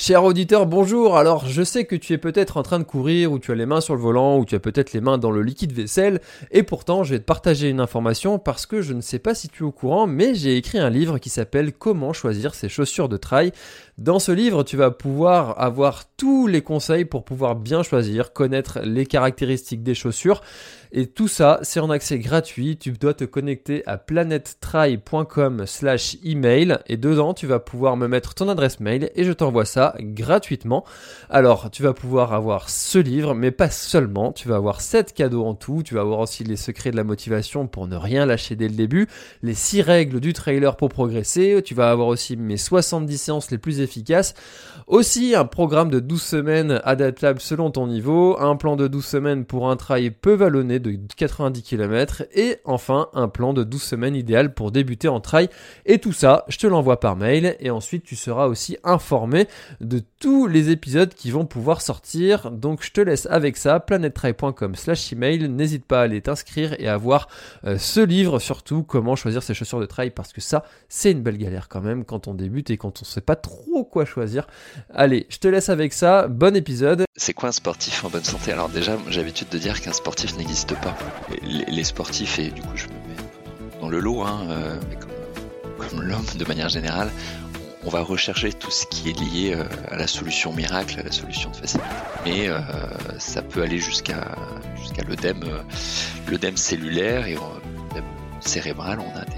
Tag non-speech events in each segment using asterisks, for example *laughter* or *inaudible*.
Cher auditeur, bonjour. Alors, je sais que tu es peut-être en train de courir, ou tu as les mains sur le volant, ou tu as peut-être les mains dans le liquide vaisselle, et pourtant, je vais te partager une information parce que je ne sais pas si tu es au courant, mais j'ai écrit un livre qui s'appelle Comment choisir ses chaussures de trail. Dans ce livre, tu vas pouvoir avoir tous les conseils pour pouvoir bien choisir, connaître les caractéristiques des chaussures. Et tout ça, c'est en accès gratuit. Tu dois te connecter à planettry.com slash email et dedans, tu vas pouvoir me mettre ton adresse mail et je t'envoie ça gratuitement. Alors, tu vas pouvoir avoir ce livre, mais pas seulement. Tu vas avoir 7 cadeaux en tout. Tu vas avoir aussi les secrets de la motivation pour ne rien lâcher dès le début, les 6 règles du trailer pour progresser. Tu vas avoir aussi mes 70 séances les plus efficaces. Aussi, un programme de 12 semaines adaptable selon ton niveau, un plan de 12 semaines pour un trail peu vallonné de 90 km et enfin un plan de 12 semaines idéal pour débuter en trail. Et tout ça, je te l'envoie par mail et ensuite tu seras aussi informé de tous les épisodes qui vont pouvoir sortir. Donc je te laisse avec ça, planettrail.com slash email. N'hésite pas à aller t'inscrire et à voir euh, ce livre surtout, comment choisir ses chaussures de trail parce que ça, c'est une belle galère quand même quand on débute et quand on sait pas trop quoi choisir. Allez, je te laisse avec ça. Bon épisode. C'est quoi un sportif en bonne santé? Alors déjà, j'ai l'habitude de dire qu'un sportif n'existe pas. Les, sportifs, et du coup je me mets dans le lot, hein, euh, comme, l'homme de manière générale, on va rechercher tout ce qui est lié euh, à la solution miracle, à la solution de facilité. Mais euh, ça peut aller jusqu'à l'œdème, cellulaire et cérébral. On a des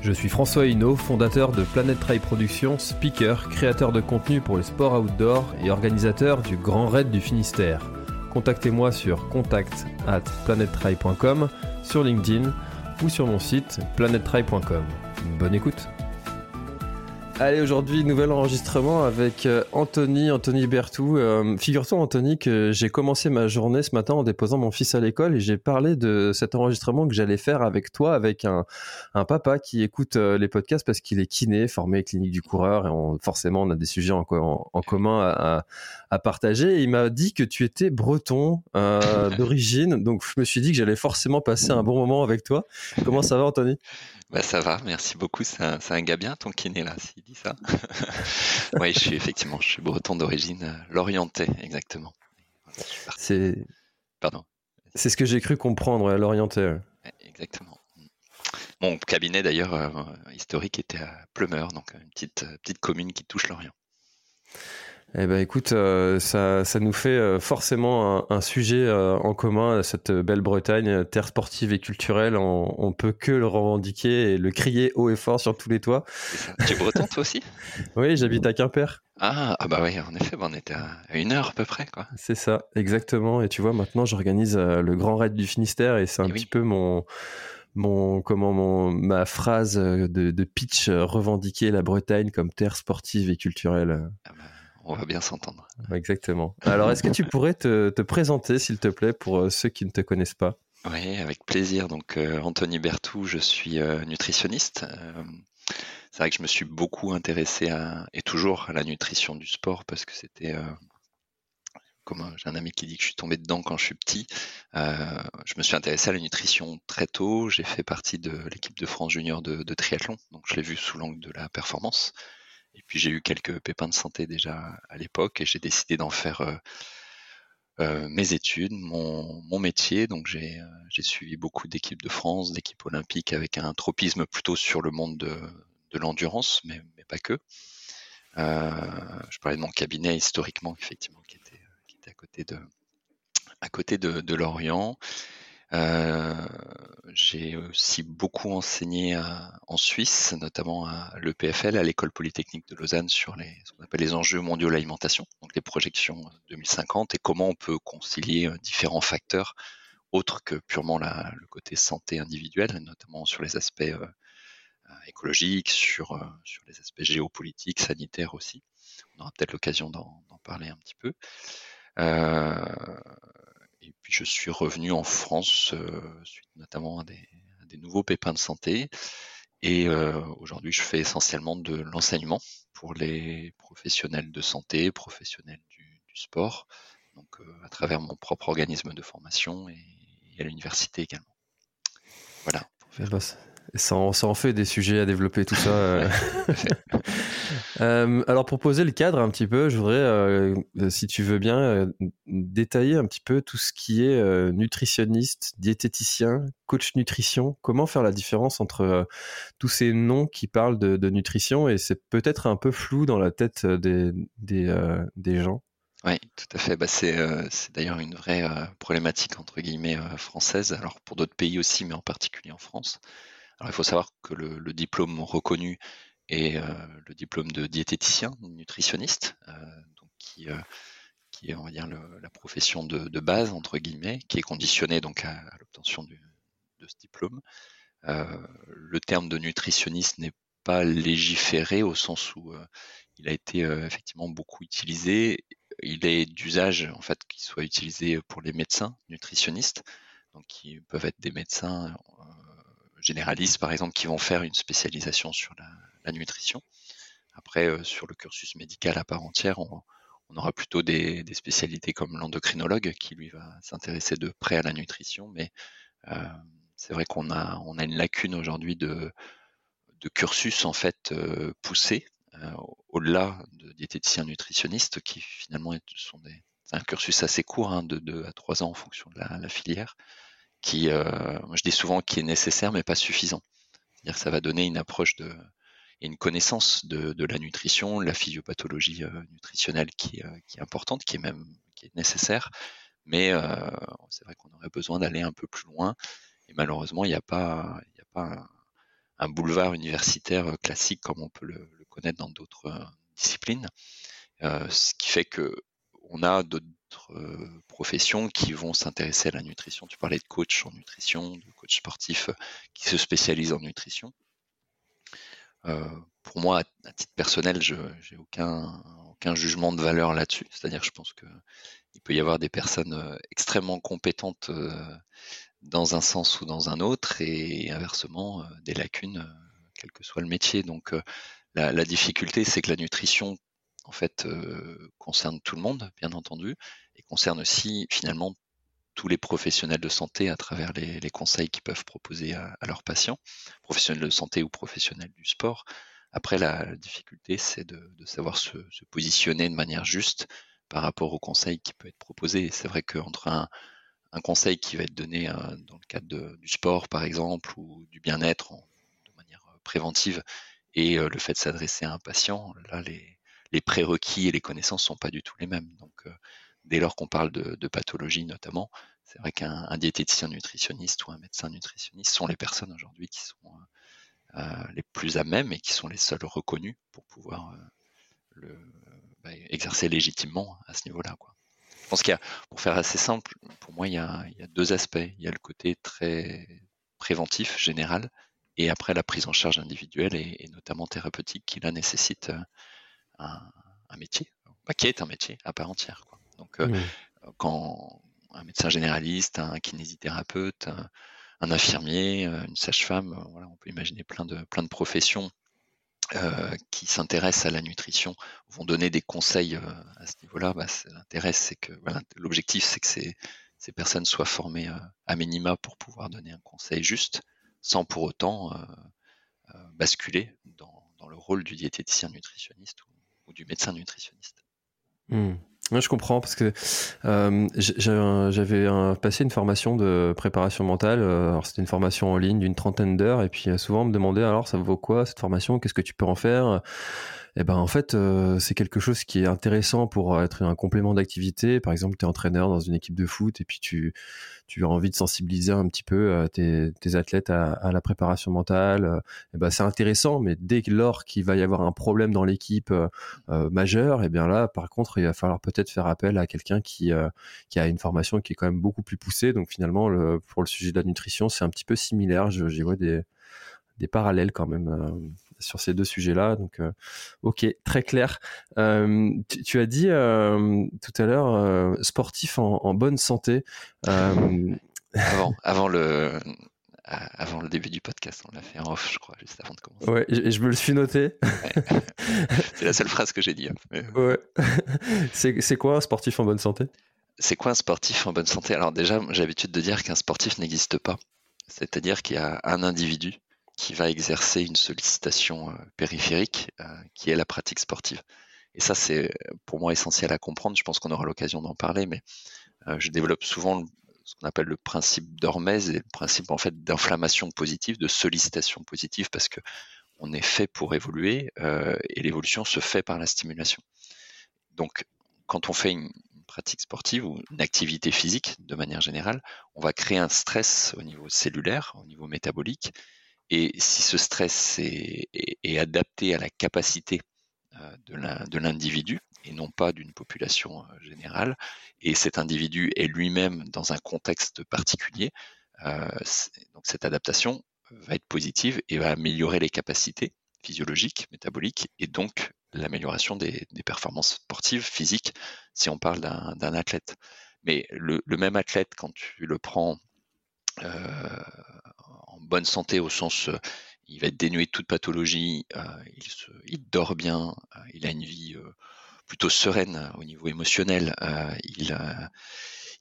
Je suis François Hinault, fondateur de Planet Trail Productions, speaker, créateur de contenu pour le sport outdoor et organisateur du Grand Raid du Finistère. Contactez-moi sur contact at sur LinkedIn ou sur mon site planettrail.com. Bonne écoute Allez, aujourd'hui, nouvel enregistrement avec euh, Anthony, Anthony Bertou. Euh, Figure-toi, Anthony, que j'ai commencé ma journée ce matin en déposant mon fils à l'école et j'ai parlé de cet enregistrement que j'allais faire avec toi, avec un, papa qui écoute euh, les podcasts parce qu'il est kiné, formé clinique du coureur et on, forcément, on a des sujets en, commun à, partager. Il m'a dit que tu étais breton d'origine, donc je me suis dit que j'allais forcément passer un bon moment avec toi. Comment ça va, Anthony? Bah ça va, merci beaucoup. C'est un, un, gars bien ton kiné là, s'il dit ça. *laughs* oui, je suis effectivement, je suis breton d'origine, euh, l'orienté, exactement. c'est. Pardon. C'est ce que j'ai cru comprendre, l'orienté. Exactement. Mon cabinet d'ailleurs euh, historique était à Plumeur, donc une petite, petite commune qui touche l'Orient. Eh ben écoute, euh, ça, ça nous fait euh, forcément un, un sujet euh, en commun, cette belle Bretagne, terre sportive et culturelle. On, on, peut que le revendiquer et le crier haut et fort sur tous les toits. Tu es breton toi aussi? *laughs* Oui, j'habite à Quimper. Ah, ah bah oui, en effet, bah on était à une heure à peu près. quoi. C'est ça, exactement. Et tu vois, maintenant j'organise le Grand Raid du Finistère et c'est un et petit oui. peu mon mon comment mon ma phrase de, de pitch revendiquer la Bretagne comme terre sportive et culturelle. Ah bah on va bien s'entendre. Exactement. Alors, est-ce que tu pourrais te, te présenter, s'il te plaît, pour ceux qui ne te connaissent pas? Oui, avec plaisir. Donc, euh, Anthony Bertou, je suis euh, nutritionniste. Euh, c'est vrai que je me suis beaucoup intéressé à, et toujours à la nutrition du sport parce que c'était. j'ai un ami qui dit que je suis tombé dedans quand je suis petit, je me suis intéressé à la nutrition très tôt. J'ai fait partie de l'équipe de France junior de, de triathlon, donc je l'ai vu sous l'angle de la performance. Et puis j'ai eu quelques pépins de santé déjà à l'époque et j'ai décidé d'en faire mes études, mon, métier. Donc j'ai suivi beaucoup d'équipes de France, d'équipes olympiques avec un tropisme plutôt sur le monde de, l'endurance, mais, pas que. je parlais de mon cabinet historiquement, effectivement, qui était, à côté de Lorient. Euh, j'ai aussi beaucoup enseigné en Suisse, notamment à l'EPFL, à l'école polytechnique de Lausanne, sur les, ce qu'on appelle les enjeux mondiaux de l'alimentation, donc les projections 2050 et comment on peut concilier euh, différents facteurs autres que purement le côté santé individuelle, notamment sur les aspects euh, écologiques, sur, sur les aspects géopolitiques, sanitaires aussi. On aura peut-être l'occasion d'en parler un petit peu. Euh, et puis je suis revenu en France euh, suite notamment à des, nouveaux pépins de santé. Et euh, aujourd'hui, je fais essentiellement de l'enseignement pour les professionnels de santé, professionnels du, sport, donc euh, à travers mon propre organisme de formation et à l'université également. Voilà. Ça en, ça en, fait des sujets à développer, tout ça. Euh. *laughs* euh, alors, pour poser le cadre un petit peu, je voudrais, euh, si tu veux bien, euh, détailler un petit peu tout ce qui est nutritionniste, diététicien, coach nutrition. Comment faire la différence entre tous ces noms qui parlent de, de nutrition et c'est peut-être un peu flou dans la tête des, des, des gens? Oui, tout à fait. Bah, c'est euh, d'ailleurs une vraie euh, problématique entre guillemets euh, française. Alors pour d'autres pays aussi, mais en particulier en France. Alors il faut savoir que le, diplôme reconnu est euh, le diplôme de diététicien, nutritionniste, euh, donc qui, qui est on va dire la profession de, base entre guillemets, qui est conditionnée donc à, à l'obtention de ce diplôme. le terme de nutritionniste n'est pas légiféré au sens où il a été effectivement beaucoup utilisé il est d'usage en fait qu'il soit utilisé pour les médecins nutritionnistes, donc qui peuvent être des médecins euh, généralistes par exemple qui vont faire une spécialisation sur la, nutrition. Après, euh, sur le cursus médical à part entière, on, aura plutôt des, spécialités comme l'endocrinologue qui lui va s'intéresser de près à la nutrition, mais euh, c'est vrai qu'on a, une lacune aujourd'hui de, cursus en fait euh, poussé euh, au-delà de diététiciens nutritionnistes qui finalement sont des, un cursus assez court, hein, de 2 à 3 ans en fonction de la filière, qui, euh, je dis souvent, qui est nécessaire mais pas suffisant. C'est-à-dire que ça va donner une approche de, et une connaissance de, de la nutrition, la physiopathologie euh, nutritionnelle qui, euh, qui, est importante, qui est même qui est nécessaire, mais c'est vrai qu'on aurait besoin d'aller un peu plus loin. Et malheureusement, il n'y a pas, il a pas un, boulevard universitaire classique comme on peut le, connaître dans d'autres disciplines, ce qui fait que on a professions qui vont s'intéresser à la nutrition. Tu parlais de coach en nutrition, de coach sportif qui se spécialise en nutrition. Euh, pour moi, à, titre personnel, je n'ai aucun, aucun jugement de valeur là-dessus. C'est-à-dire je pense qu'il peut y avoir des personnes extrêmement compétentes dans un sens ou dans un autre, et inversement, des lacunes, quel que soit le métier. Donc, la difficulté, c'est que la nutrition, en fait, euh, concerne tout le monde, bien entendu, et concerne aussi finalement tous les professionnels de santé à travers les, conseils qu'ils peuvent proposer à, leurs patients, professionnels de santé ou professionnels du sport. Après, la, difficulté, c'est de, savoir se, positionner de manière juste par rapport aux conseils qui peuvent être proposés. C'est vrai qu'entre un, conseil qui va être donné euh, dans le cadre du sport, par exemple, ou du bien-être de manière préventive, et euh, le fait de s'adresser à un patient, là, les, les prérequis et les connaissances sont pas du tout les mêmes. Donc, euh, dès lors qu'on parle de, pathologie notamment, c'est vrai qu'un diététicien nutritionniste ou un médecin nutritionniste sont les personnes aujourd'hui qui sont euh, euh, les plus à même et qui sont les seuls reconnus pour pouvoir bah, exercer légitimement à ce niveau-là. Je pense qu'il y a, pour faire assez simple, pour moi, il y, a, deux aspects. Il y a le côté très préventif, général, et après la prise en charge individuelle et, et notamment thérapeutique qui là nécessite un, un, métier, qui est un métier à part entière. Quoi. Donc, euh, mmh. quand un médecin généraliste, un kinésithérapeute, un, un infirmier, euh, une sage-femme, voilà, on peut imaginer plein de, plein de professions euh, qui s'intéressent à la nutrition vont donner des conseils euh, à ce niveau-là. Bah, L'intérêt, c'est que voilà, l'objectif, c'est que ces, ces, personnes soient formées euh, à minima pour pouvoir donner un conseil juste, sans pour autant basculer dans, dans dans le rôle du diététicien nutritionniste ou, du médecin nutritionniste. Hmm. je comprends parce que euh, j'avais passé une formation de préparation mentale. Euh, c'était une formation en ligne d'une trentaine d'heures et puis souvent on me demandait alors ça vaut quoi cette formation Qu'est-ce que tu peux en faire? Eh ben en fait euh, c'est quelque chose qui est intéressant pour être un complément d'activité. Par exemple, tu es entraîneur dans une équipe de foot et puis tu as envie de sensibiliser un petit peu euh, tes, tes athlètes à, la préparation mentale. Euh, eh ben c'est intéressant, mais dès lors qu'il va y avoir un problème dans l'équipe majeur, et eh bien là par contre il va falloir peut-être faire appel à quelqu'un qui a une formation qui est quand même beaucoup plus poussée. Donc finalement le, pour le sujet de la nutrition c'est un petit peu similaire. J'y vois des parallèles quand même sur ces deux sujets-là. Donc, euh, ok, très clair. Euh, tu, as dit euh, tout à l'heure sportif en, bonne santé. avant, *laughs* avant le avant le début du podcast. On l'a fait en off, je crois, juste avant de commencer. Ouais, et je me le suis noté. *laughs* C'est la seule phrase que j'ai dit. Hein, ouais. *laughs* C'est quoi un sportif en bonne santé? C'est quoi un sportif en bonne santé? Alors déjà, j'ai l'habitude de dire qu'un sportif n'existe pas. C'est-à-dire qu'il y a un individu qui va exercer une sollicitation euh, périphérique euh, qui est la pratique sportive. Et ça, c'est pour moi essentiel à comprendre. Je pense qu'on aura l'occasion d'en parler, mais euh, je développe souvent ce qu'on appelle le principe d'Hormèse et le principe d'inflammation positive, de sollicitation positive, parce que on est fait pour évoluer et l'évolution se fait par la stimulation. Donc, quand on fait une, pratique sportive ou une activité physique de manière générale, on va créer un stress au niveau cellulaire, au niveau métabolique, et si ce stress est, adapté à la capacité euh, de l'individu et non pas d'une population euh, générale, et cet individu est lui-même dans un contexte particulier, euh, donc cette adaptation va être positive et va améliorer les capacités physiologiques, métaboliques, et donc l'amélioration des, performances sportives, physiques, si on parle d'un athlète. Mais le, même athlète, quand tu le prends bonne santé au sens euh, il va être dénué de toute pathologie, euh, il, dort bien, euh, il a une vie plutôt sereine au niveau émotionnel,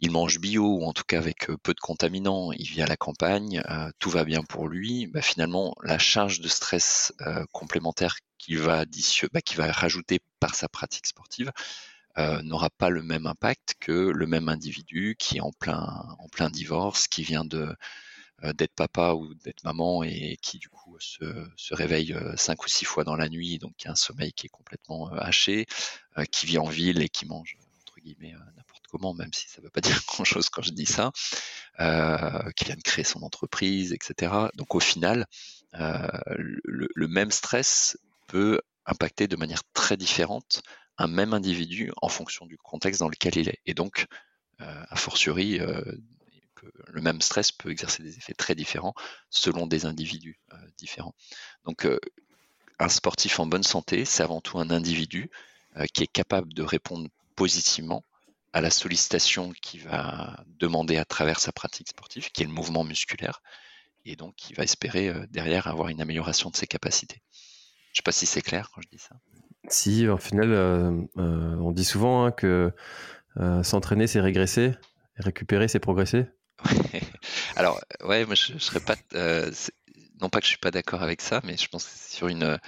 il, mange bio ou en tout cas avec peu de contaminants, il vit à la campagne, tout va bien pour lui. Bah, finalement, la charge de stress complémentaire qu'il va, bah, va rajouter par sa pratique sportive n'aura pas le même impact que le même individu qui est en plein, en plein divorce, qui vient de d'être papa ou d'être maman et qui du coup se, réveille euh, cinq ou six fois dans la nuit, donc qui a un sommeil qui est complètement euh, haché, qui vit en ville et qui mange entre guillemets n'importe comment, même si ça ne veut pas *laughs* dire grand chose quand je dis ça, qui vient de créer son entreprise, etc. Donc au final, le, même stress peut impacter de manière très différente un même individu en fonction du contexte dans lequel il est. Et donc, a fortiori, le même stress peut exercer des effets très différents selon des individus euh, différents. Donc, euh, un sportif en bonne santé, c'est avant tout un individu euh, qui est capable de répondre positivement à la sollicitation qu'il va demander à travers sa pratique sportive, qui est le mouvement musculaire, et donc qui va espérer derrière avoir une amélioration de ses capacités. Je ne sais pas si c'est clair quand je dis ça. Si, au final, on dit souvent hein, que s'entraîner, c'est régresser, récupérer, c'est progresser. *laughs* Alors, ouais, moi je, serais pas. Euh, non pas que je suis pas d'accord avec ça, mais je pense que sur une,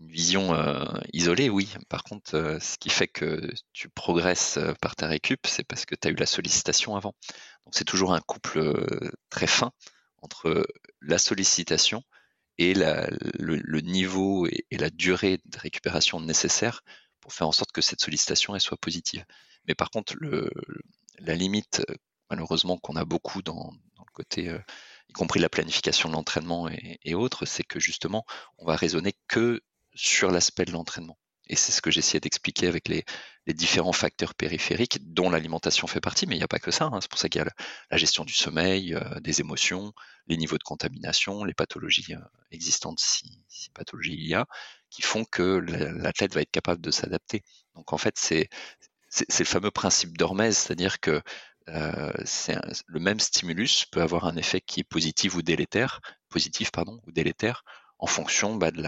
une vision euh, isolée, oui. Par contre, euh, ce qui fait que tu progresses par ta récup, c'est parce que tu as eu la sollicitation avant. Donc c'est toujours un couple très fin entre la sollicitation et le, niveau et, la durée de récupération nécessaire pour faire en sorte que cette sollicitation elle soit positive. Mais par contre, la limite malheureusement qu'on a beaucoup dans, le côté, euh, y compris la planification de l'entraînement et, autres, c'est que justement, on va raisonner que sur l'aspect de l'entraînement. Et c'est ce que j'essayais d'expliquer avec les, différents facteurs périphériques dont l'alimentation fait partie, mais il n'y a pas que ça. Hein. C'est pour ça qu'il y a la, gestion du sommeil, euh, des émotions, les niveaux de contamination, les pathologies euh, existantes, si, si pathologie il y a, qui font que l'athlète va être capable de s'adapter. Donc en fait, c'est le fameux principe d'Hormèse, c'est-à-dire que euh, le même stimulus peut avoir un effet qui est positif ou délétère, positif pardon, ou délétère, en fonction bah, de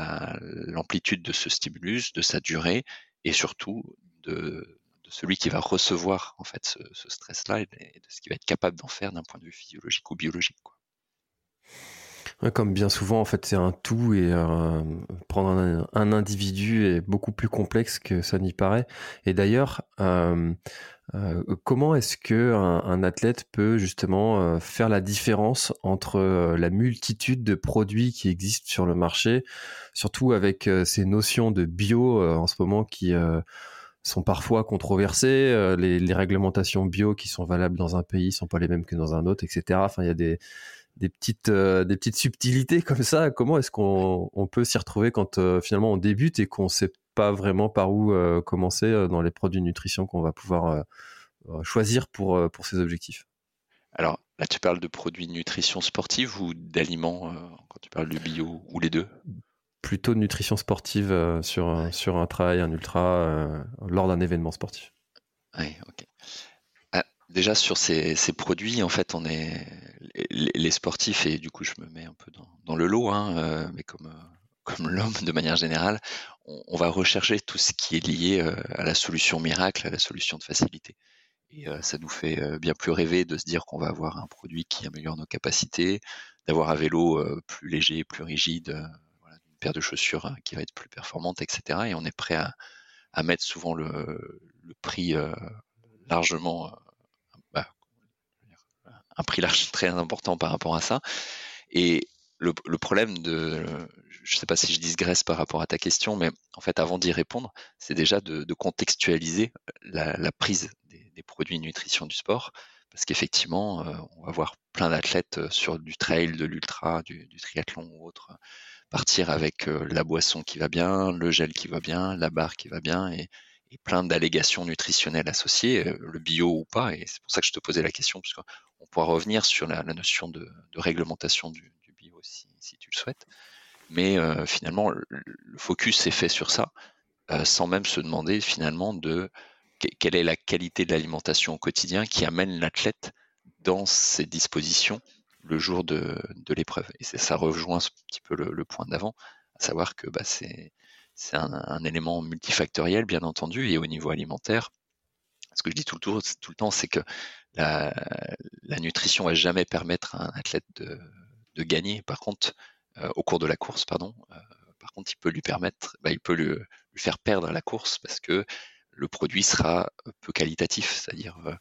l'amplitude de ce stimulus, de sa durée, et surtout de, celui qui va recevoir en fait ce, stress-là et de ce qu'il va être capable d'en faire d'un point de vue physiologique ou biologique. Comme bien souvent, en fait, c'est un tout et euh, prendre un, individu est beaucoup plus complexe que ça n'y paraît. Et d'ailleurs, euh, euh, comment est-ce que un, athlète peut justement faire la différence entre la multitude de produits qui existent sur le marché, surtout avec ces notions de bio en ce moment qui sont parfois controversées. Les, les, réglementations bio qui sont valables dans un pays sont pas les mêmes que dans un autre, etc. Enfin, il y a des des petites euh, des petites subtilités comme ça. Comment est-ce qu'on on peut s'y retrouver quand euh, finalement on débute et qu'on sait pas vraiment par où euh, commencer dans les produits de nutrition qu'on va pouvoir choisir pour pour ces objectifs? Alors là tu parles de produits de nutrition sportive ou d'aliments quand tu parles de bio ou les deux? Plutôt de nutrition sportive sur sur un trail un ultra lors d'un événement sportif. Oui ok. Déjà sur ces, produits, en fait, on est les, sportifs et du coup je me mets un peu dans, le lot, hein, euh, mais comme euh, *laughs* comme l'homme de manière générale, on, va rechercher tout ce qui est lié euh, à la solution miracle, à la solution de facilité. Et ça nous fait bien plus rêver de se dire qu'on va avoir un produit qui améliore nos capacités, d'avoir un vélo plus léger, plus rigide, une paire de chaussures qui va être plus performante, etc. Et on est prêt à, mettre souvent le prix largement un prix large *laughs* très important par rapport à ça. Et le, problème de, je ne sais pas si je digresse par rapport à ta question, mais en fait, avant d'y répondre, c'est déjà de, contextualiser la, prise des, produits nutrition du sport, parce qu'effectivement, euh, on va voir plein d'athlètes sur du trail, de l'ultra, du, triathlon ou autre, partir avec euh, la boisson qui va bien, le gel qui va bien, la barre qui va bien, et, plein d'allégations nutritionnelles associées, euh, le bio ou pas, et c'est pour ça que je te posais la question, parce qu'on pourra revenir sur la, notion de, réglementation du, bio si, si, tu le souhaites. Mais euh, finalement, le, focus est fait sur ça, euh, sans même se demander finalement de quelle est la qualité de l'alimentation au quotidien qui amène l'athlète dans ses dispositions le jour de, l'épreuve. Et ça rejoint un petit peu le, point d'avant, à savoir que bah, c'est c'est un, élément multifactoriel, bien entendu, et au niveau alimentaire, ce que je dis tout le, temps, c'est que la, la, nutrition va jamais permettre à un athlète de, gagner. Par contre, euh, au cours de la course, pardon, euh, par contre, il peut lui permettre, bah, il peut lui, faire perdre la course parce que le produit sera peu qualitatif, c'est-à-dire euh,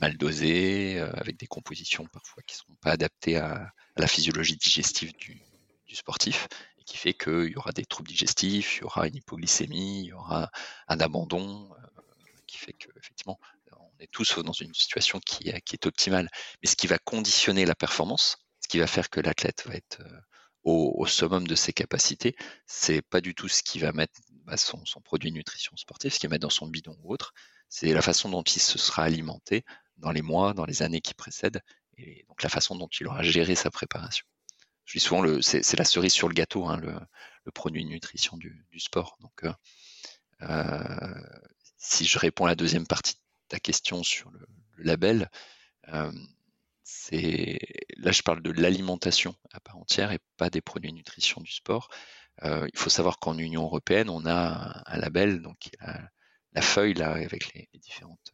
mal dosé, avec des compositions parfois qui ne sont pas adaptées à, la physiologie digestive du sportif qui fait qu'il y aura des troubles digestifs, il y aura une hypoglycémie, il y aura un abandon, euh, qui fait que effectivement on est tous dans une situation qui, est optimale. Mais ce qui va conditionner la performance, ce qui va faire que l'athlète va être euh, au, summum de ses capacités, c'est pas du tout ce qui va mettre bah, son, produit nutrition sportive, ce qu'il va mettre dans son bidon ou autre, c'est la façon dont il se sera alimenté dans les mois, dans les années qui précèdent, et donc la façon dont il aura géré sa préparation je dis souvent le c'est la cerise sur le gâteau, hein, le, produit de nutrition du, sport. Donc, euh, euh, si je réponds à la deuxième partie de ta question sur le, label, euh, c'est là je parle de l'alimentation à part entière et pas des produits de nutrition du sport. il faut savoir qu'en Union européenne, on a un, label, donc la, feuille là avec les différentes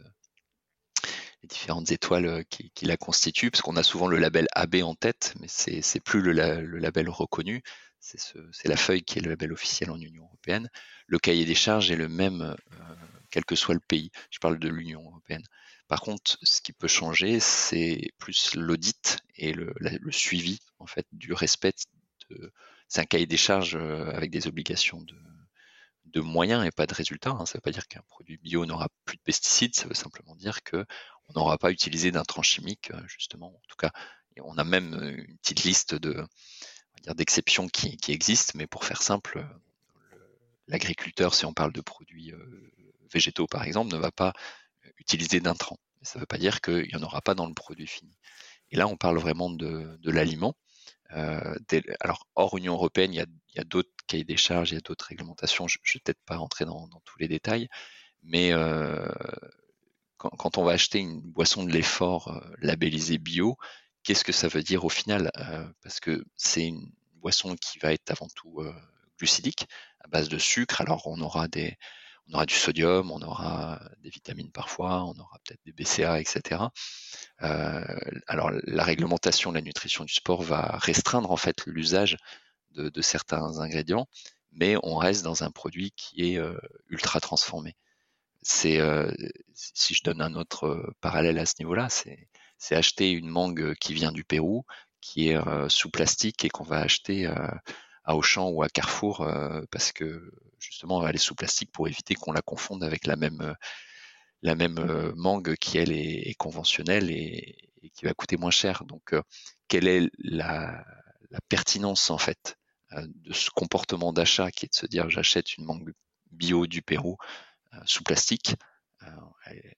les différentes étoiles euh, qui, la constituent, parce qu'on a souvent le label AB en tête, mais c'est plus le, label reconnu. C'est ce, la feuille qui est le label officiel en Union européenne. Le cahier des charges est le même, euh, quel que soit le pays. Je parle de l'Union européenne. Par contre, ce qui peut changer, c'est plus l'audit et le, suivi en fait du respect. C'est un cahier des charges euh, avec des obligations de, de moyens et pas de résultats. Hein. Ça ne veut pas dire qu'un produit bio n'aura plus de pesticides, ça veut simplement dire que on n'aura pas utilisé d'intrants chimiques, euh, justement. En tout cas, on a même euh, une petite liste de d'exceptions qui, existent, mais pour faire simple, l'agriculteur, si on parle de produits euh, végétaux par exemple, ne va pas utiliser d'intrants. Ça ne veut pas dire qu'il n'y en aura pas dans le produit fini. Et là, on parle vraiment de, l'aliment. alors, hors Union européenne, il y a, d'autres cahiers des charges, il y a d'autres réglementations. Je ne vais peut-être pas rentrer dans, tous les détails, mais quand, on va acheter une boisson de l'effort euh, labellisée bio, qu'est-ce que ça veut dire au final euh, Parce que c'est une boisson qui va être avant tout euh, glucidique, à base de sucre. Alors on aura des, on aura du sodium, on aura des vitamines parfois, on aura peut-être des BCA, etc. Euh, alors la réglementation de la nutrition du sport va restreindre en fait l'usage de, certains ingrédients, mais on reste dans un produit qui est euh, ultra transformé. C'est euh, si je donne un autre parallèle à ce niveau-là, c'est acheter une mangue qui vient du Pérou, qui est sous plastique et qu'on va acheter à Auchan ou à Carrefour parce que justement elle est sous plastique pour éviter qu'on la confonde avec la même la même mangue qui elle est, conventionnelle et, qui va coûter moins cher. Donc quelle est la, pertinence en fait de ce comportement d'achat qui est de se dire j'achète une mangue bio du Pérou sous plastique elle,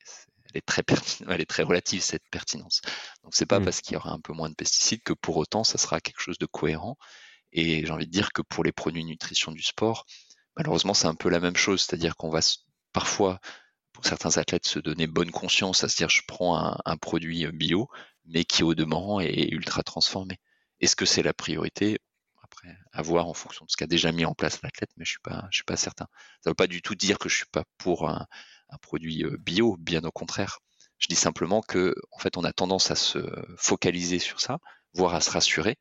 est très *laughs* elle est très relative cette pertinence. Donc c'est pas mmh. parce qu'il y aura un peu moins de pesticides que pour autant ça sera quelque chose de cohérent et j'ai envie de dire que pour les produits nutrition du sport, malheureusement, c'est un peu la même chose. C'est-à-dire qu'on va parfois, pour certains athlètes, se donner bonne conscience, à se dire je prends un, produit bio, mais qui au demeurant est ultra transformé. Est-ce que c'est la priorité? À voir en fonction de ce qu'a déjà mis en place l'athlète, mais je suis suis pas certain. Ça ne veut pas du tout dire que je suis pas pour un, un produit euh, bio, bien au contraire. Je dis simplement que, en fait, on a tendance à se focaliser sur ça, voire à se rassurer,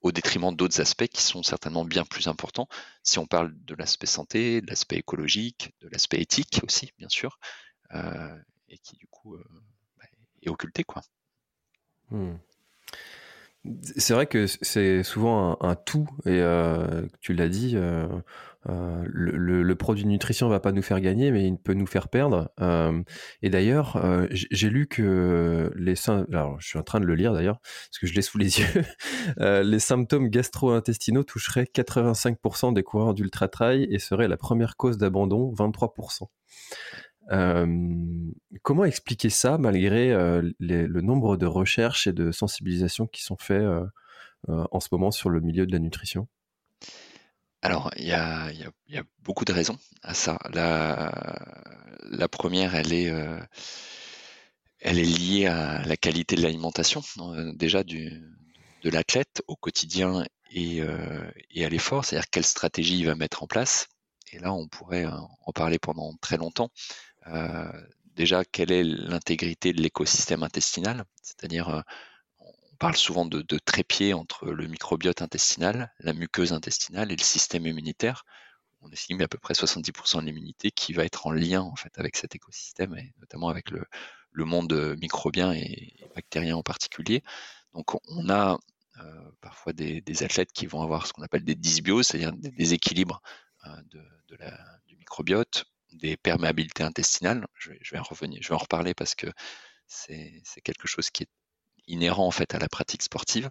au détriment d'autres aspects qui sont certainement bien plus importants. Si on parle de l'aspect santé, de l'aspect écologique, de l'aspect éthique aussi, bien sûr, euh, et qui du coup euh, bah, est occulté, quoi. Hmm. C'est vrai que c'est souvent un, tout, et euh, tu l'as dit, euh, euh, le, le, produit de nutrition va pas nous faire gagner, mais il peut nous faire perdre. et d'ailleurs, j'ai lu que les alors je suis en train de le lire d'ailleurs, parce que je l'ai sous les *laughs* yeux, les symptômes gastro-intestinaux toucheraient 85% des coureurs d'ultra trail et seraient la première cause d'abandon, 23%. Comment expliquer ça malgré le nombre de recherches et de sensibilisations qui sont faites en ce moment sur le milieu de la nutrition? Alors, il y a, beaucoup de raisons à ça. La, première, elle est, liée à la qualité de l'alimentation, déjà du, de l'athlète au quotidien et, et à l'effort, c'est-à-dire quelle stratégie il va mettre en place. Et là, on pourrait en parler pendant très longtemps. Euh, déjà, quelle est l'intégrité de l'écosystème intestinal? C'est-à-dire, euh, on parle souvent de, trépied entre le microbiote intestinal, la muqueuse intestinale et le système immunitaire. On estime à peu près 70% de l'immunité qui va être en lien en fait avec cet écosystème et notamment avec le, monde microbien et, bactérien en particulier. Donc on a euh, parfois des, athlètes qui vont avoir ce qu'on appelle des dysbioses, c'est-à-dire des déséquilibres du microbiote des perméabilités intestinales. Je vais, en revenir, je vais en reparler parce que c'est quelque chose qui est inhérent en fait à la pratique sportive.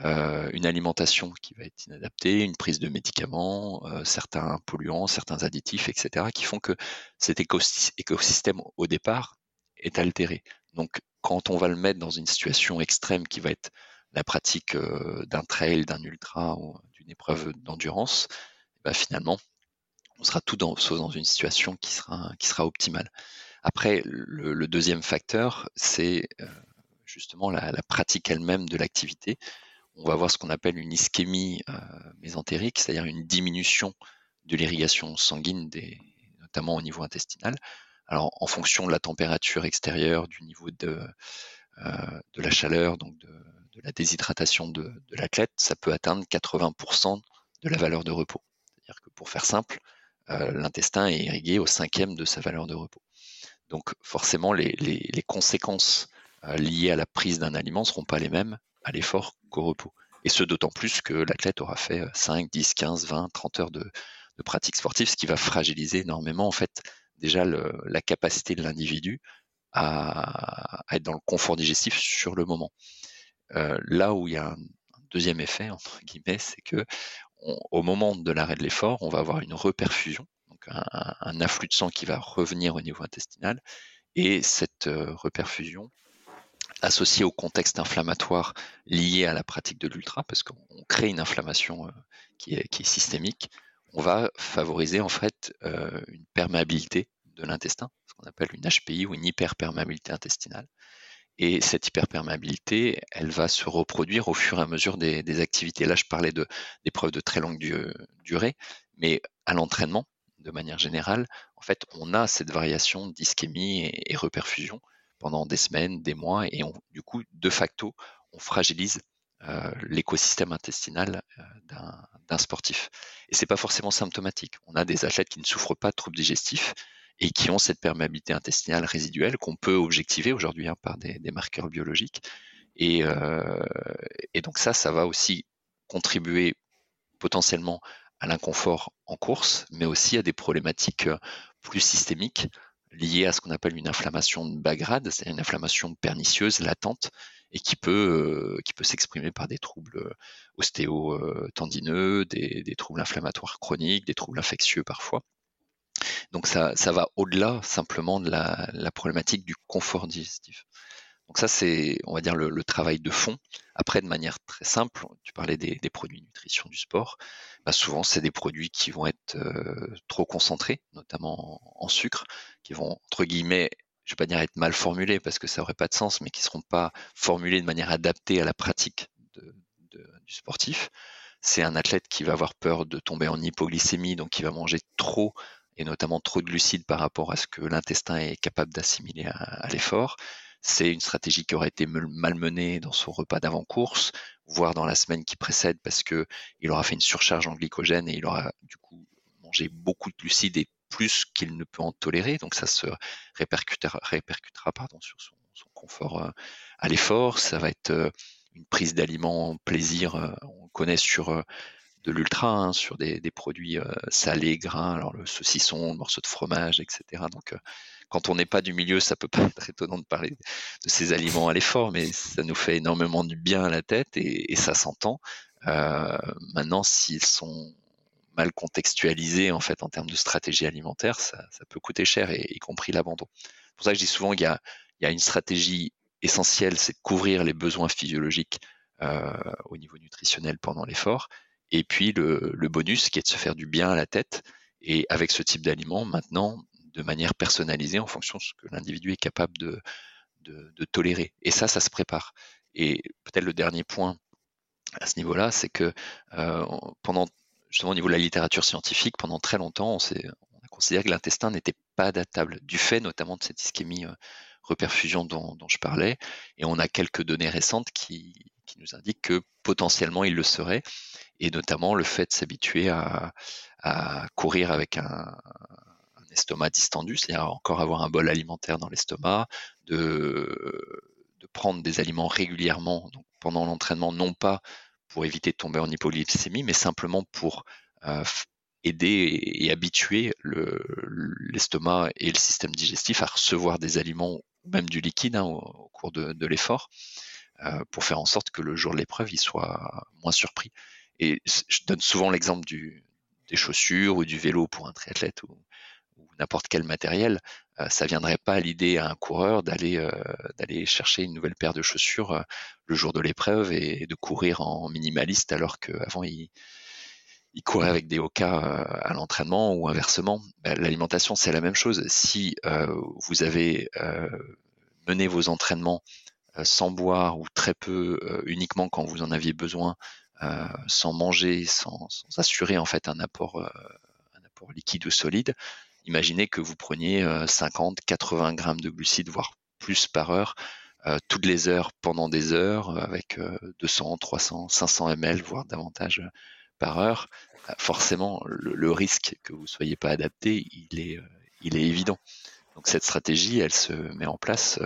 Euh, une alimentation qui va être inadaptée, une prise de médicaments, euh, certains polluants, certains additifs, etc., qui font que cet écosystème au départ est altéré. Donc quand on va le mettre dans une situation extrême qui va être la pratique euh, d'un trail, d'un ultra ou d'une épreuve d'endurance, bah, finalement, on sera tout dans, dans une situation qui sera, optimale. Après, le, deuxième facteur, c'est euh, justement la, pratique elle-même de l'activité. On va avoir ce qu'on appelle une ischémie euh, mésentérique, c'est-à-dire une diminution de l'irrigation sanguine, notamment au niveau intestinal. Alors, en fonction de la température extérieure, du niveau de, euh, la chaleur, donc de, la déshydratation de, l'athlète, ça peut atteindre 80% de la valeur de repos. C'est-à-dire que pour faire simple, l'intestin est irrigué au cinquième de sa valeur de repos. Donc forcément, les, conséquences euh, liées à la prise d'un aliment ne seront pas les mêmes à l'effort qu'au repos. Et ce d'autant plus que l'athlète aura fait 5, 10, 15, 20, 30 heures de, pratique sportive, ce qui va fragiliser énormément en fait déjà la capacité de l'individu à, être dans le confort digestif sur le moment. Euh, là où il y a un, deuxième effet entre guillemets, c'est que au moment de l'arrêt de l'effort, on va avoir une reperfusion, donc un, afflux de sang qui va revenir au niveau intestinal, et cette euh, reperfusion associée au contexte inflammatoire lié à la pratique de l'ultra, parce qu'on crée une inflammation euh, qui, est, systémique, on va favoriser en fait euh, une perméabilité de l'intestin, ce qu'on appelle une HPI ou une hyperperméabilité intestinale. Et cette hyperperméabilité, elle va se reproduire au fur et à mesure des, activités. Là, je parlais de, d'épreuves de très longue durée, mais à l'entraînement, de manière générale, en fait, on a cette variation d'ischémie et, reperfusion pendant des semaines, des mois, et du coup, de facto, on fragilise euh, l'écosystème intestinal euh, d'un sportif. Et c'est pas forcément symptomatique. On a des athlètes qui ne souffrent pas de troubles digestifs et qui ont cette perméabilité intestinale résiduelle qu'on peut objectiver aujourd'hui hein, par des, marqueurs biologiques. Et, euh, et, donc ça, ça va aussi contribuer potentiellement à l'inconfort en course, mais aussi à des problématiques plus systémiques liées à ce qu'on appelle une inflammation de bas grade, c'est une inflammation pernicieuse, latente, et qui peut, euh, peut s'exprimer par des troubles euh, ostéo-tendineux, des, troubles inflammatoires chroniques, des troubles infectieux parfois. Donc ça, ça va au-delà simplement de la, problématique du confort digestif. Donc ça, c'est, on va dire, le, travail de fond. Après, de manière très simple, tu parlais des, des produits nutrition du sport. Bah souvent, c'est des produits qui vont être euh, trop concentrés, notamment en, sucre, qui vont, entre guillemets, je vais pas dire être mal formulés parce que ça aurait pas de sens, mais qui seront pas formulés de manière adaptée à la pratique du sportif. C'est un athlète qui va avoir peur de tomber en hypoglycémie, donc qui va manger trop et notamment trop de glucides par rapport à ce que l'intestin est capable d'assimiler à, l'effort. C'est une stratégie qui aurait été mal menée dans son repas d'avant-course, voire dans la semaine qui précède, parce que il aura fait une surcharge en glycogène et il aura du coup mangé beaucoup de glucides et plus qu'il ne peut en tolérer. Donc ça se répercutera, répercutera pardon, sur son, confort euh, à l'effort. Ça va être euh, une prise d'aliments plaisir. Euh, on connaît sur de l'ultra, hein, sur des, produits salés, gras, alors le saucisson, le morceau de fromage, etc. Donc quand on n'est pas du milieu, ça peut pas être étonnant de parler de ces aliments à l'effort, mais ça nous fait énormément du bien à la tête et, ça s'entend. Euh, maintenant, s'ils sont mal contextualisé en fait en termes de stratégie alimentaire, ça, peut coûter cher, et, y compris l'abandon. C'est pour ça que je dis souvent qu'il y y a une stratégie essentielle, c'est de couvrir les besoins physiologiques euh, au niveau nutritionnel pendant l'effort, et puis le, bonus qui est de se faire du bien à la tête, et avec ce type d'aliment, maintenant, de manière personnalisée en fonction de ce que l'individu est capable de, tolérer. Et ça, ça se prépare. Et peut-être le dernier point à ce niveau-là, c'est que euh, pendant justement au niveau de la littérature scientifique, pendant très longtemps, on, a considéré que l'intestin n'était pas adaptable, du fait notamment de cette ischémie euh, dont, je parlais. Et on a quelques données récentes qui, qui, nous indiquent que potentiellement il le serait, et notamment le fait de s'habituer à, courir avec un, estomac distendu, c'est-à-dire encore avoir un bol alimentaire dans l'estomac, de, prendre des aliments régulièrement pendant l'entraînement, non pas pour éviter de tomber en hypoglycémie, mais simplement pour euh, aider et, habituer l'estomac le, et le système digestif à recevoir des aliments même du liquide hein, au, cours de, l'effort, pour faire en sorte que le jour de l'épreuve, il soit moins surpris. Et je donne souvent l'exemple des chaussures ou du vélo pour un triathlète ou, n'importe quel matériel, euh, ça viendrait pas à l'idée à un coureur d'aller euh, chercher une nouvelle paire de chaussures euh, le jour de l'épreuve et, de courir en minimaliste alors qu'avant il, il courait avec des Oka à l'entraînement ou inversement. Ben, l'alimentation c'est la même chose. Si vous avez mené vos entraînements sans boire ou très peu, uniquement quand vous en aviez besoin, sans manger, sans, assurer en fait un apport, liquide ou solide, Imaginez que vous preniez 50, euh, 80 grammes de glucides, voire plus par heure, euh, toutes les heures pendant des heures, euh, avec 200, 300, 500 ml, voire davantage par heure. forcément, le, risque que vous soyez pas adapté, il est évident. Donc cette stratégie, elle se met en place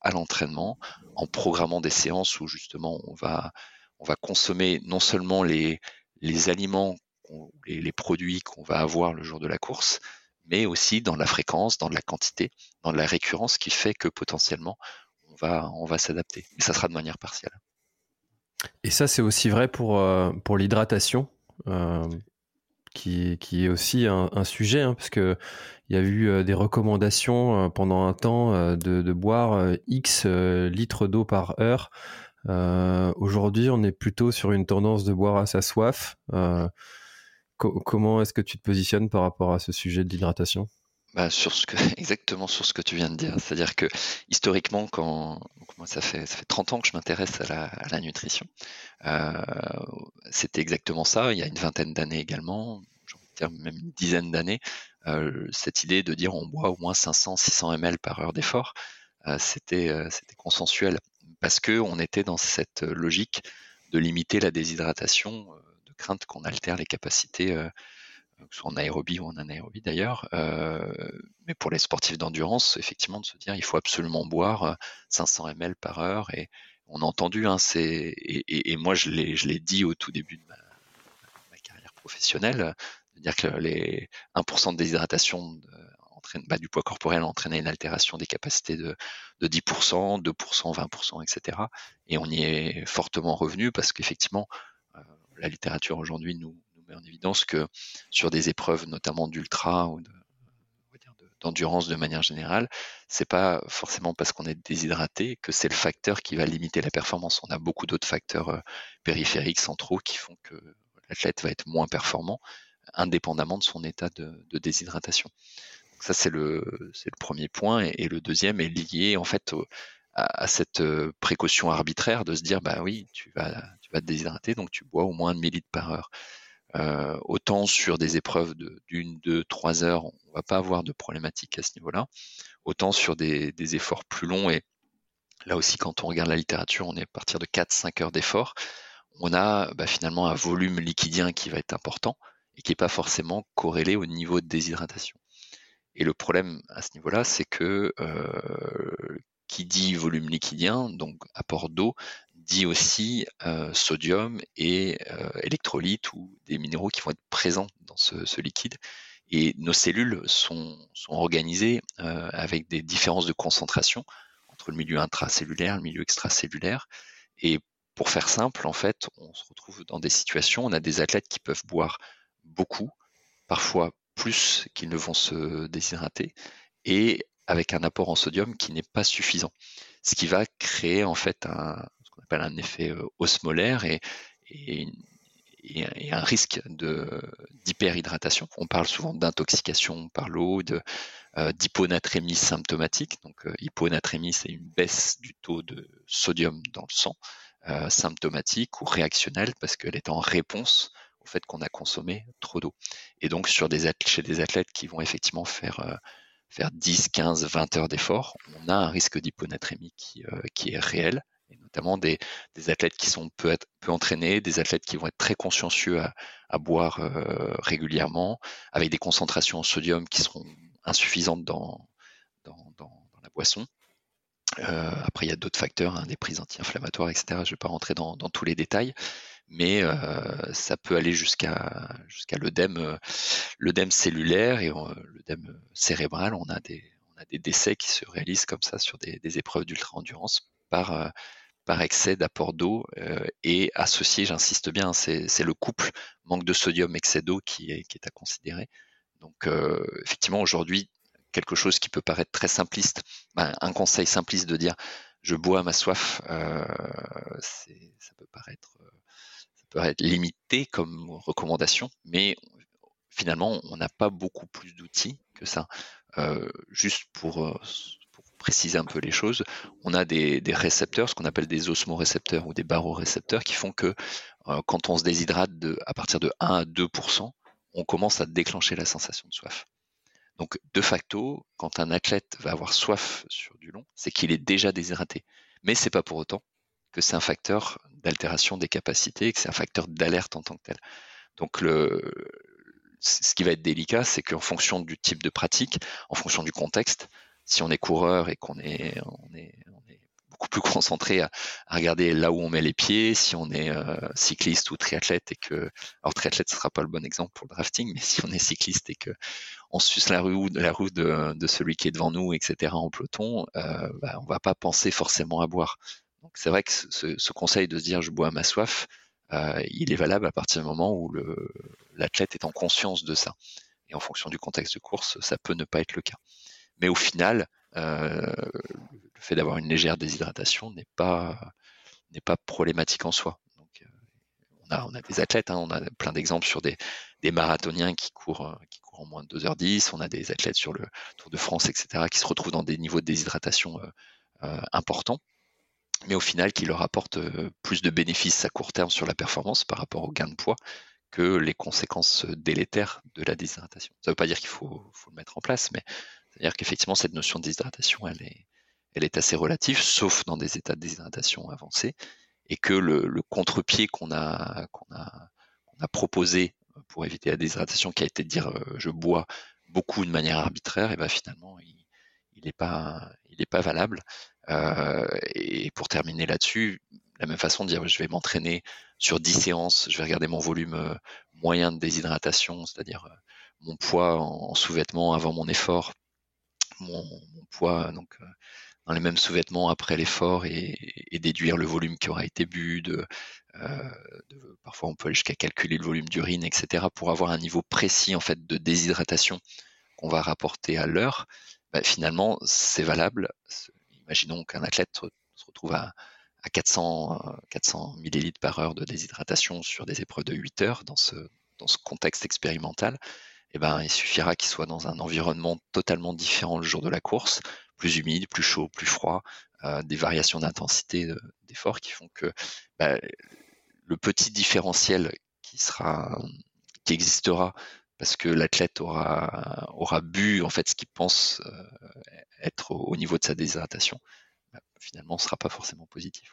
à l'entraînement, en programmant des séances où justement on va, on va consommer non seulement les, les aliments, les, les produits qu'on va avoir le jour de la course, mais aussi dans la fréquence, dans la quantité, dans la récurrence qui fait que potentiellement on va, on va s'adapter. Et ça sera de manière partielle. Et ça, c'est aussi vrai pour, euh, pour l'hydratation, euh, qui, est aussi un, sujet, hein, parce que il y a eu euh, des recommandations euh, pendant un temps euh, de, boire X litres d'eau par heure. Aujourd'hui, on est plutôt sur une tendance de boire à sa soif comment est-ce que tu te positionnes par rapport à ce sujet de l'hydratation? Bah, sur ce que, *laughs* exactement sur ce que tu viens de dire. C'est-à-dire que historiquement, quand moi ça fait ça fait 30 ans que je m'intéresse à la, à la, nutrition, euh, c'était exactement ça. Il y a une vingtaine d'années également, dire même une dizaine d'années, cette idée de dire on boit au moins 500-600 ml par heure d'effort, c'était consensuel parce que on était dans cette logique de limiter la déshydratation, de crainte qu'on altère les capacités soit en aérobie ou en anaérobie d'ailleurs. Euh, mais pour les sportifs d'endurance, effectivement, de se dire il faut absolument boire 500 euh, ml par heure. Et on a entendu, hein, c'est, et, moi je l'ai, dit au tout début de ma, carrière professionnelle, de dire que les 1% de déshydratation bah, du poids corporel entraînait une altération des capacités de, de 10%, 2%, 20%, etc. Et on y est fortement revenu parce qu'effectivement, euh, la littérature aujourd'hui nous, en évidence que sur des épreuves notamment d'ultra ou d'endurance de, manière générale, c'est pas forcément parce qu'on est déshydraté que c'est le facteur qui va limiter la performance. On a beaucoup d'autres facteurs euh, périphériques centraux qui font que l'athlète va être moins performant, indépendamment de son état de, déshydratation. ça c'est le, premier point et, le deuxième est lié en fait à, cette euh, précaution arbitraire de se dire bah oui tu vas tu vas te déshydrater donc tu bois au moins un millilitre par heure. Euh, autant sur des épreuves d'une, deux, trois heures, on va pas avoir de problématique à ce niveau-là. Autant sur des, efforts plus longs et là aussi quand on regarde la littérature, on est à partir de 4-5 heures d'effort. On a bah, finalement un volume liquidien qui va être important et qui n'est pas forcément corrélé au niveau de déshydratation. Et le problème à ce niveau-là, c'est que euh, qui dit volume liquidien, donc apport d'eau, dit aussi euh, sodium et euh, électrolytes ou des minéraux qui vont être présents dans ce, liquide. Et nos cellules sont, organisées euh, avec des différences de concentration entre le milieu intracellulaire et le milieu extracellulaire. Et pour faire simple, en fait, on se retrouve dans des situations, on a des athlètes qui peuvent boire beaucoup, parfois plus qu'ils ne vont se déshydrater, et avec un apport en sodium qui n'est pas suffisant. Ce qui va créer en fait un, appelle un effet euh, osmolaire et, un risque d'hyperhydratation. On parle souvent d'intoxication par l'eau, euh, d'hyponatrémie symptomatique. Donc euh, hyponatrémie, c'est une baisse du taux de sodium dans le sang, symptomatique ou réactionnelle parce qu'elle est en réponse au fait qu'on a consommé trop d'eau. Et donc chez des athlètes qui vont effectivement faire faire 10, 15, 20 heures d'effort, on a un risque d'hyponatrémie qui, est réel notamment des, athlètes qui sont peu, peu, entraînés, des athlètes qui vont être très consciencieux à, boire euh, régulièrement, avec des concentrations en sodium qui seront insuffisantes dans, dans, la boisson. Euh, après, il y a d'autres facteurs, hein, des prises anti-inflammatoires, etc. Je ne vais pas rentrer dans, tous les détails, mais euh, ça peut aller jusqu'à jusqu'à l'œdème, cellulaire et l'œdème cérébral. On a des on a des décès qui se réalisent comme ça sur des, des épreuves d'ultra-endurance par par excès d'apport d'eau euh, et associé, j'insiste bien, c'est le couple manque de sodium, excès d'eau qui est, à considérer. Donc euh, effectivement aujourd'hui, quelque chose qui peut paraître très simpliste, ben, un conseil simpliste de dire je bois ma soif, euh, ça peut paraître ça peut limité comme recommandation, mais finalement on n'a pas beaucoup plus d'outils que ça. juste pour préciser un peu les choses, on a des, récepteurs, ce qu'on appelle des osmorécepteurs ou des barorécepteurs, qui font que euh, quand on se déshydrate à partir de 1 à 2% on commence à déclencher la sensation de soif. Donc, de facto, quand un athlète va avoir soif sur du long, c'est qu'il est déjà déshydraté. Mais c'est pas pour autant que c'est un facteur d'altération des capacités, que c'est un facteur d'alerte en tant que tel. Donc, ce qui va être délicat, c'est qu'en fonction du type de pratique, en fonction du contexte, si on est coureur et qu'on est, beaucoup plus *laughs* concentré à, regarder là où on met les pieds, si on est euh, cycliste ou triathlète et que, alors triathlète ce sera pas le bon exemple pour le drafting, *laughs* mais si on est cycliste et que on suce la roue, de, celui qui est devant nous, etc. en peloton, euh, bah, on va pas penser forcément à boire. Donc c'est vrai que ce, ce, conseil de se dire je bois à ma soif, euh, il est valable à partir du moment où l'athlète est en conscience de ça. Et en fonction du contexte de course, ça peut ne pas être le cas. Mais au final, euh, le fait d'avoir une légère déshydratation n'est pas problématique en soi. Donc, euh, on a des athlètes, hein, on a plein d'exemples sur des, marathoniens qui courent euh, qui courent en moins de 2h10. On a des athlètes sur le Tour de France, etc., qui se retrouvent dans des niveaux de déshydratation importants mais au final qui leur apporte plus de bénéfices à court terme sur la performance par rapport au gain de poids que les conséquences délétères de la déshydratation. Ça ne veut pas dire qu'il faut, le mettre en place, mais c'est-à-dire qu'effectivement, cette notion de déshydratation, elle est, assez relative, sauf dans des états de déshydratation avancés, et que le, contre-pied qu'on a, proposé pour éviter la déshydratation, qui a été de dire euh, je bois beaucoup de manière arbitraire, et ben finalement, il n'est pas, valable. Euh, et pour terminer là-dessus, la même façon de dire je vais m'entraîner sur 10 séances, je vais regarder mon volume euh, moyen de déshydratation, c'est-à-dire mon poids en, sous-vêtements avant mon effort, mon, poids donc dans les mêmes sous-vêtements après l'effort et, déduire le volume qui aura été bu, de, parfois on peut aller jusqu'à calculer le volume d'urine, etc. pour avoir un niveau précis en fait de déshydratation qu'on va rapporter à l'heure. Bah, finalement, c'est valable imaginons qu'un athlète se retrouve à, 400, 400 millilitres par heure de déshydratation sur des épreuves de 8 heures dans ce, dans ce contexte expérimental, eh ben, il suffira qu'il soit dans un environnement totalement différent le jour de la course, plus humide, plus chaud, plus froid, euh, des variations d'intensité d'effort qui font que bah, le petit différentiel qui sera qui existera parce que l'athlète aura, aura bu en fait ce qu'il pense euh, être au, niveau de sa déshydratation, bah, finalement, ce sera pas forcément positif.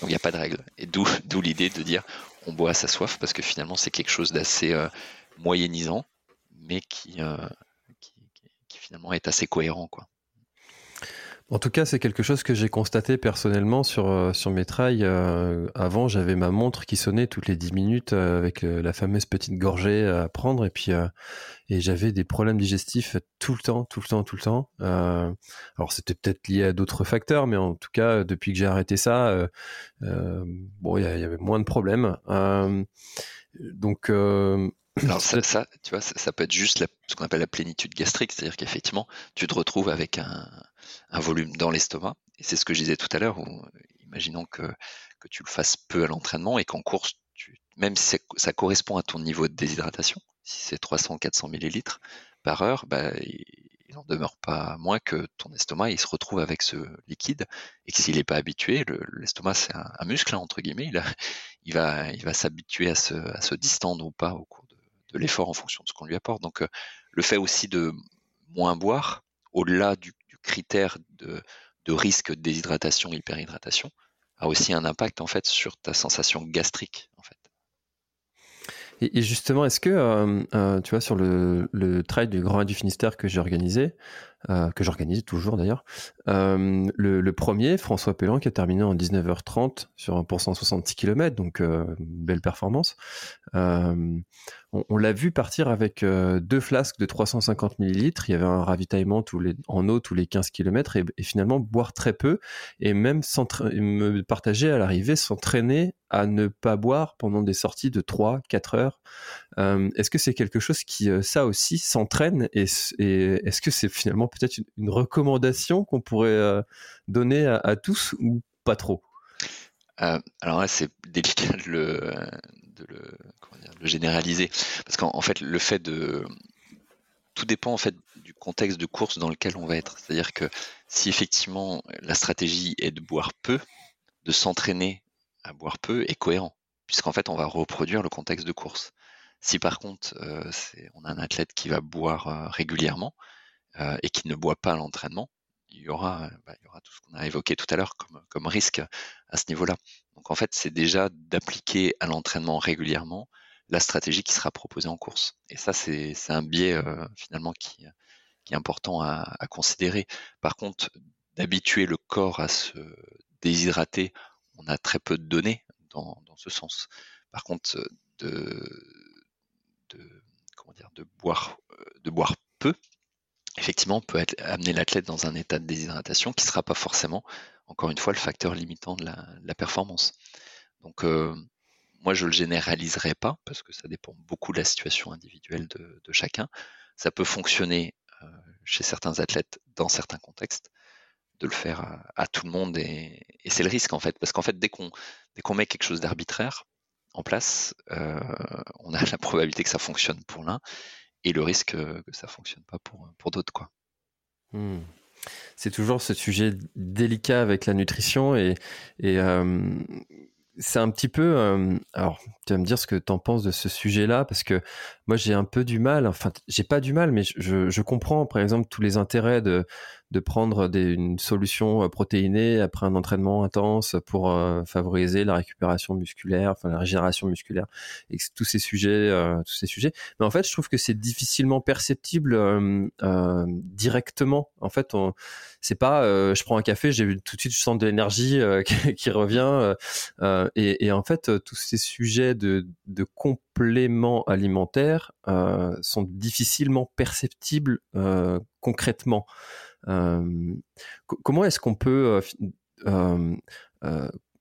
Donc il n'y a pas de règle. Et d'où, d'où l'idée de dire on boit à sa soif, parce que finalement c'est quelque chose d'assez euh, moyennisant, mais qui, euh, qui, qui, finalement est assez cohérent. Quoi. En tout cas, c'est quelque chose que j'ai constaté personnellement sur euh, sur mes trails. Euh, avant, j'avais ma montre qui sonnait toutes les 10 minutes avec la fameuse petite gorgée à prendre et puis et j'avais des problèmes digestifs tout le temps, tout le temps, tout le temps. alors c'était peut-être lié à d'autres facteurs, mais en tout cas, depuis que j'ai arrêté ça, bon, il y, avait moins de problèmes. donc alors ça, tu vois, ça, peut être juste ce qu'on appelle la plénitude gastrique, c'est-à-dire qu'effectivement, tu te retrouves avec un, volume dans l'estomac, et c'est ce que je disais tout à l'heure, imaginons que, que tu le fasses peu à l'entraînement et qu'en course, tu, même si ça correspond à ton niveau de déshydratation, si c'est 300-400 millilitres par heure, bah, il n'en demeure pas moins que ton estomac il se retrouve avec ce liquide et que s'il n'est pas habitué, l'estomac c'est un, muscle hein, entre guillemets, il, il va il va s'habituer à se, à se distendre ou pas au cours de, l'effort en fonction de ce qu'on lui apporte. Donc euh, le fait aussi de moins boire, au-delà du, critère de, risque de déshydratation, hyperhydratation, a aussi un impact en fait sur ta sensation gastrique en fait. Et, justement, est-ce que, euh, euh, tu vois, sur le, le trail du Grand du Finistère que j'ai organisé, euh, que j'organise toujours d'ailleurs. Euh, le, premier, François Pellan, qui a terminé en 19h30 sur un pour 166 km, donc euh, belle performance. on, l'a vu partir avec deux flasques de 350 millilitres. Il y avait un ravitaillement tous les, en eau tous les 15 km et, finalement boire très peu et même me partager à l'arrivée, s'entraîner à ne pas boire pendant des sorties de 3-4 heures. est-ce que c'est quelque chose qui, ça aussi, s'entraîne et est-ce que c'est finalement peut-être une, recommandation qu'on pourrait euh, donner à, tous ou pas trop? Euh, Alors là, c'est délicat de le, généraliser parce qu'en fait, le fait de tout dépend en fait du contexte de course dans lequel on va être. C'est-à-dire que si effectivement la stratégie est de boire peu, de s'entraîner à boire peu est cohérent, puisqu'en fait on va reproduire le contexte de course. Si par contre euh, on a un athlète qui va boire régulièrement, et qui ne boit pas à l'entraînement, il y aura, bah, il y aura tout ce qu'on a évoqué tout à l'heure comme, risque à ce niveau-là. Donc en fait, c'est déjà d'appliquer à l'entraînement régulièrement la stratégie qui sera proposée en course. Et ça, c'est un biais euh, finalement qui, est important à, considérer. Par contre, d'habituer le corps à se déshydrater, on a très peu de données dans, ce sens. Par contre, euh, de boire peu, effectivement, peut être, amener l'athlète dans un état de déshydratation qui ne sera pas forcément, encore une fois, le facteur limitant de la, performance. Donc, euh, moi, je ne le généraliserai pas parce que ça dépend beaucoup de la situation individuelle de, chacun. Ça peut fonctionner euh, chez certains athlètes dans certains contextes de le faire à, tout le monde et, c'est le risque en fait parce qu'en fait dès qu'on met quelque chose d'arbitraire en place euh, on a *laughs* la probabilité que ça fonctionne pour l'un et le risque que ça fonctionne pas pour, pour d'autres. quoi. Hmm. C'est toujours ce sujet délicat avec la nutrition et, euh, c'est un petit peu. Euh, alors, tu vas me dire ce que tu en penses de ce sujet-là, parce que moi, j'ai un peu du mal. Enfin, j'ai pas du mal, mais je, comprends, par exemple, tous les intérêts de, de prendre une solution euh, protéinée après un entraînement intense pour euh, favoriser la récupération musculaire, enfin la régénération musculaire, et tous ces sujets, tous ces sujets. Mais en fait, je trouve que c'est difficilement perceptible directement. En fait, c'est pas, je prends un café, j'ai tout de suite, je sens de l'énergie *laughs* qui, revient. Euh, et, en fait, euh, tous ces sujets de, compléments alimentaires euh, sont difficilement perceptibles concrètement. comment est-ce qu'on peut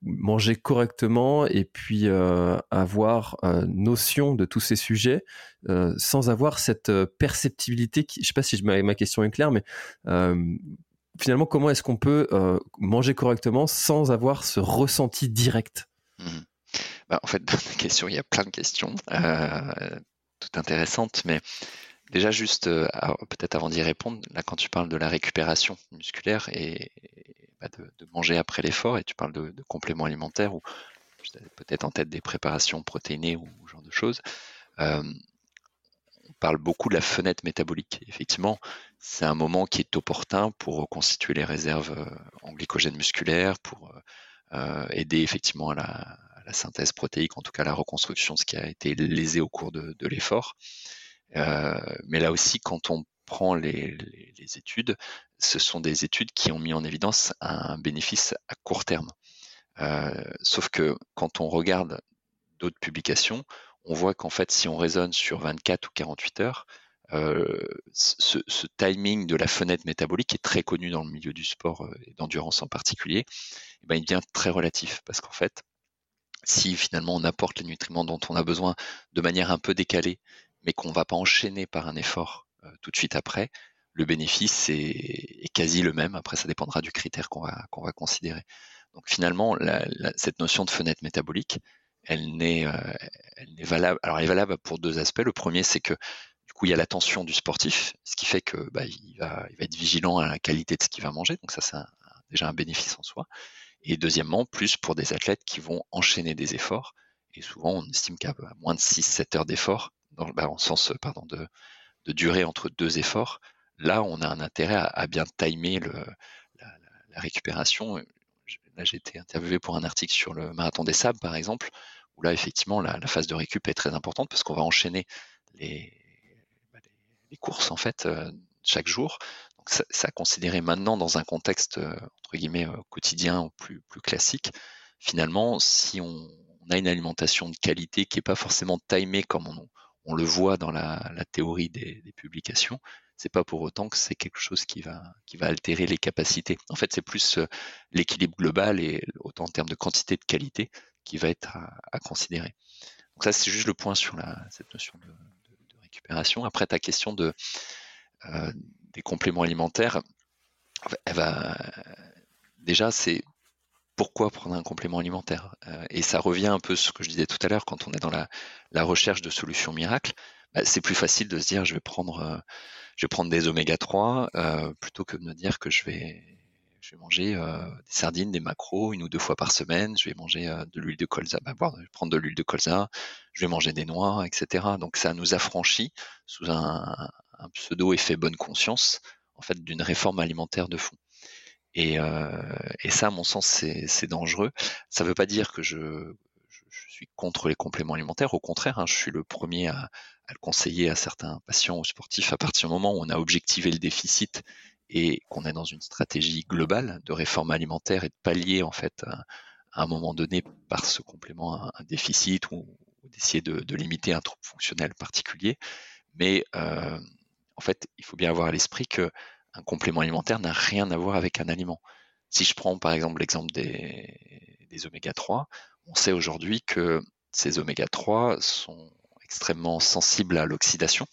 manger correctement et puis avoir notion de tous ces sujets sans avoir cette perceptibilité qui, je sais pas si ma, ma question est claire mais finalement, comment est-ce qu'on peut euh, manger correctement sans avoir ce ressenti direct? Mmh. bah, En fait, dans la il y a plein de questions, euh, toutes intéressantes, mais déjà juste, euh, peut-être avant d'y répondre, là, quand tu parles de la récupération musculaire et, bah, de, manger après l'effort, et tu parles de, compléments alimentaires ou peut-être en tête des préparations protéinées ou ce genre de choses, on parle beaucoup de la fenêtre métabolique. Effectivement, c'est un moment qui est opportun pour reconstituer les réserves euh, en glycogène musculaire, pour euh, euh, aider effectivement à la, synthèse protéique, en tout cas la reconstruction ce qui a été lésé au cours de, l'effort. mais là aussi, quand on prend les, études, ce sont des études qui ont mis en évidence un bénéfice à court terme. sauf que quand on regarde d'autres publications, on voit qu'en fait, si on raisonne sur 24 ou 48 heures, euh, ce, timing de la fenêtre métabolique est très connu dans le milieu du sport euh, et d'endurance en particulier, eh ben, il devient très relatif parce qu'en fait, si finalement on apporte les nutriments dont on a besoin de manière un peu décalée, mais qu'on ne va pas enchaîner par un effort euh, tout de suite après, le bénéfice est, quasi le même. Après, ça dépendra du critère qu'on va, considérer. Donc finalement, cette notion de fenêtre métabolique, elle n'est, elle n'est valable. Alors, elle est valable pour deux aspects. Le premier, c'est que coup, il y a l'attention du sportif, ce qui fait que bah, va être vigilant à la qualité de ce qu'il va manger. Donc ça, c'est déjà un bénéfice en soi. Et deuxièmement, plus pour des athlètes qui vont enchaîner des efforts. Et souvent, on estime qu'à moins de 6-7 heures d'effort, dans bah, en sens pardon, de, durée entre deux efforts, là, on a un intérêt à, bien timer la, récupération. Là, j'ai été interviewé pour un article sur le marathon des sables, par exemple, où là, effectivement, la, phase de récup est très importante parce qu'on va enchaîner les, les courses en fait euh, chaque jour. Donc ça, ça considéré maintenant dans un contexte euh, entre guillemets euh, quotidien ou plus classique. Finalement, si on, a une alimentation de qualité qui est pas forcément timée comme on, on le voit dans la, théorie des, des publications, c'est pas pour autant que c'est quelque chose qui va qui va altérer les capacités. En fait, c'est plus l'équilibre global et autant en termes de quantité de qualité qui va être à, considérer. Donc ça, c'est juste le point sur cette notion de, après, ta question de, euh, compléments alimentaires, déjà, c'est pourquoi prendre un complément alimentaire euh, Et ça revient un peu à ce que je disais tout à l'heure, quand on est dans la, recherche de solutions miracles, bah, c'est plus facile de se dire je vais prendre, euh, des oméga 3 plutôt que de me dire que je vais, je manger des sardines, des macros une ou deux fois par semaine, je vais manger de l'huile de colza, bah, je vais prendre de l'huile de colza, je vais manger des noix, etc. Donc ça nous affranchit sous un, pseudo effet bonne conscience, en fait, d'une réforme alimentaire de fond. Et, ça, à mon sens, c'est dangereux. Ça ne veut pas dire que je, suis contre les compléments alimentaires. Au contraire, hein, je suis le premier à, à, le conseiller à certains patients ou sportifs à partir du moment où on a objectivé le déficit et qu'on est dans une stratégie globale de réforme alimentaire et de pallier en fait à, un moment donné par ce complément un, déficit ou, d'essayer de, limiter un trouble fonctionnel particulier. Mais euh, en fait, il faut bien avoir à l'esprit que un complément alimentaire n'a rien à voir avec un aliment. Si je prends par exemple l'exemple des, oméga 3, on sait aujourd'hui que ces oméga 3 sont extrêmement sensibles à l'oxydation,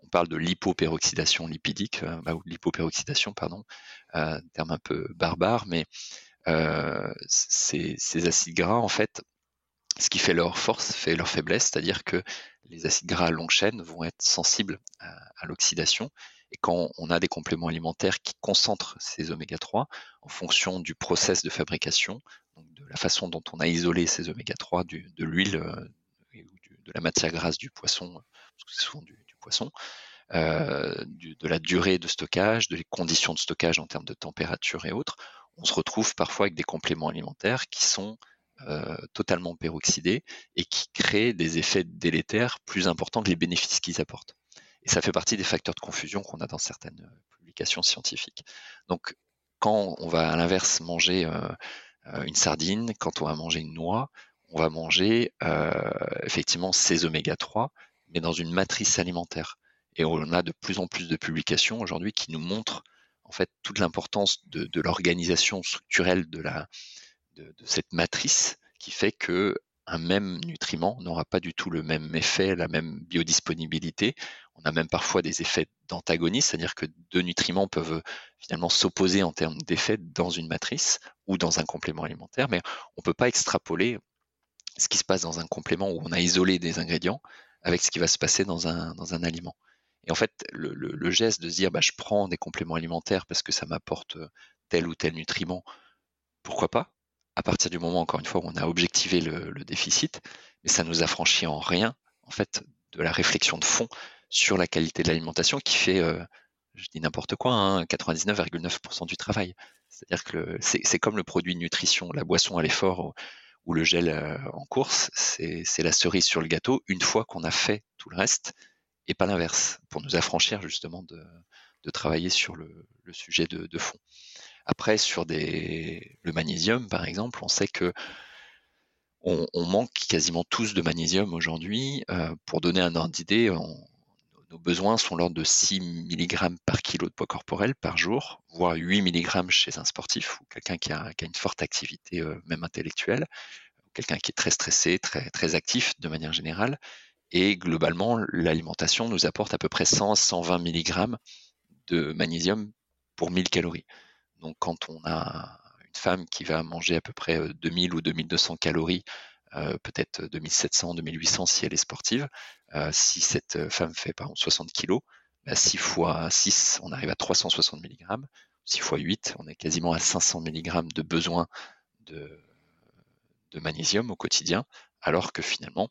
on parle de l'hypoperoxydation lipidique, euh, bah, ou l'hypoperoxydation, pardon, euh, terme un peu barbare, mais euh, ces, acides gras, en fait, ce qui fait leur force fait leur faiblesse, c'est-à-dire que les acides gras à longue chaîne vont être sensibles à, l'oxydation. Et quand on a des compléments alimentaires qui concentrent ces oméga 3 en fonction du process de fabrication, de la façon dont on a isolé ces oméga 3 de l'huile de la matière grasse du poisson, parce que c'est souvent du, poisson, de la durée de stockage, de les conditions de stockage en termes de température et autres, on se retrouve parfois avec des compléments alimentaires qui sont totalement peroxydés et qui créent des effets délétères plus importants que les bénéfices qu'ils apportent. Et ça fait partie des facteurs de confusion qu'on a dans certaines publications scientifiques. Donc, quand on va à l'inverse manger une sardine, quand on va manger une noix, on va manger effectivement ces oméga 3, mais dans une matrice alimentaire. Et on a de plus en plus de publications aujourd'hui qui nous montrent en fait toute l'importance de, l'organisation structurelle de, la, de, cette matrice qui fait que un même nutriment n'aura pas du tout le même effet, la même biodisponibilité. On a même parfois des effets d'antagonisme, c'est-à-dire que deux nutriments peuvent finalement s'opposer en termes d'effets dans une matrice ou dans un complément alimentaire, mais on ne peut pas extrapoler ce qui se passe dans un complément où on a isolé des ingrédients avec ce qui va se passer dans un, dans un aliment. Et en fait, le, geste de se dire bah, je prends des compléments alimentaires parce que ça m'apporte euh, tel ou tel nutriment, pourquoi pas? À partir du moment, encore une fois, où on a objectivé le, déficit, mais ça nous affranchit en rien, en fait, de la réflexion de fond sur la qualité de l'alimentation qui fait, euh, je dis n'importe quoi, 99,9% hein, du travail. C'est-à-dire que c'est comme le produit de nutrition, la boisson à l'effort ou le gel euh, en course, c'est la cerise sur le gâteau une fois qu'on a fait tout le reste et pas l'inverse, pour nous affranchir justement de, travailler sur le, sujet de, fond. Après, sur le magnésium, par exemple, on sait que on, manque quasiment tous de magnésium aujourd'hui. Euh, pour donner un ordre d'idée, nos besoins sont l'ordre de 6 mg par kilo de poids corporel par jour, voire 8 mg chez un sportif ou quelqu'un qui a, une forte activité euh, même intellectuelle, quelqu'un qui est très stressé, très, très actif de manière générale. Et globalement, l'alimentation nous apporte à peu près 100-120 mg de magnésium pour 1000 calories. Donc quand on a une femme qui va manger à peu près 2000 euh, ou 2200 calories, euh, peut-être 2700, 2800 si elle est sportive, euh, si cette femme fait par exemple 60 kg, 6 fois 6, on arrive à 360 mg. 6 fois 8, on est quasiment à 500 mg de besoin de, de magnésium au quotidien, alors que finalement,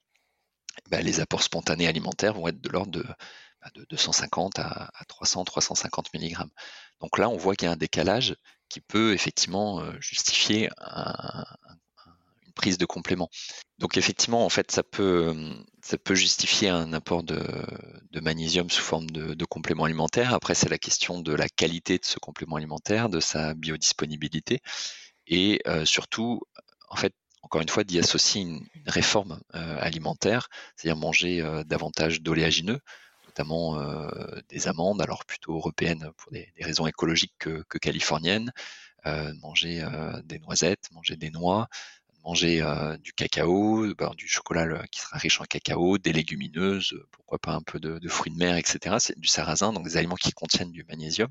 bah, les apports spontanés alimentaires vont être de l'ordre de, 250 bah, à, 300, 350 mg. Donc là, on voit qu'il y a un décalage qui peut effectivement euh, justifier une prise de complément. Donc effectivement, en fait, ça peut, justifier un apport de, magnésium sous forme de, complément alimentaire. Après, c'est la question de la qualité de ce complément alimentaire, de sa biodisponibilité et euh, surtout, en fait, encore une fois, d'y associer une, réforme euh, alimentaire, c'est-à-dire manger davantage d'oléagineux, notamment euh, des amandes, alors plutôt européennes pour des, raisons écologiques que, californiennes, manger des noisettes, manger des noix, manger du cacao, ben, du chocolat qui sera riche en cacao, des légumineuses, pourquoi pas un peu de, fruits de mer, etc. C'est du sarrasin, donc des aliments qui contiennent du magnésium.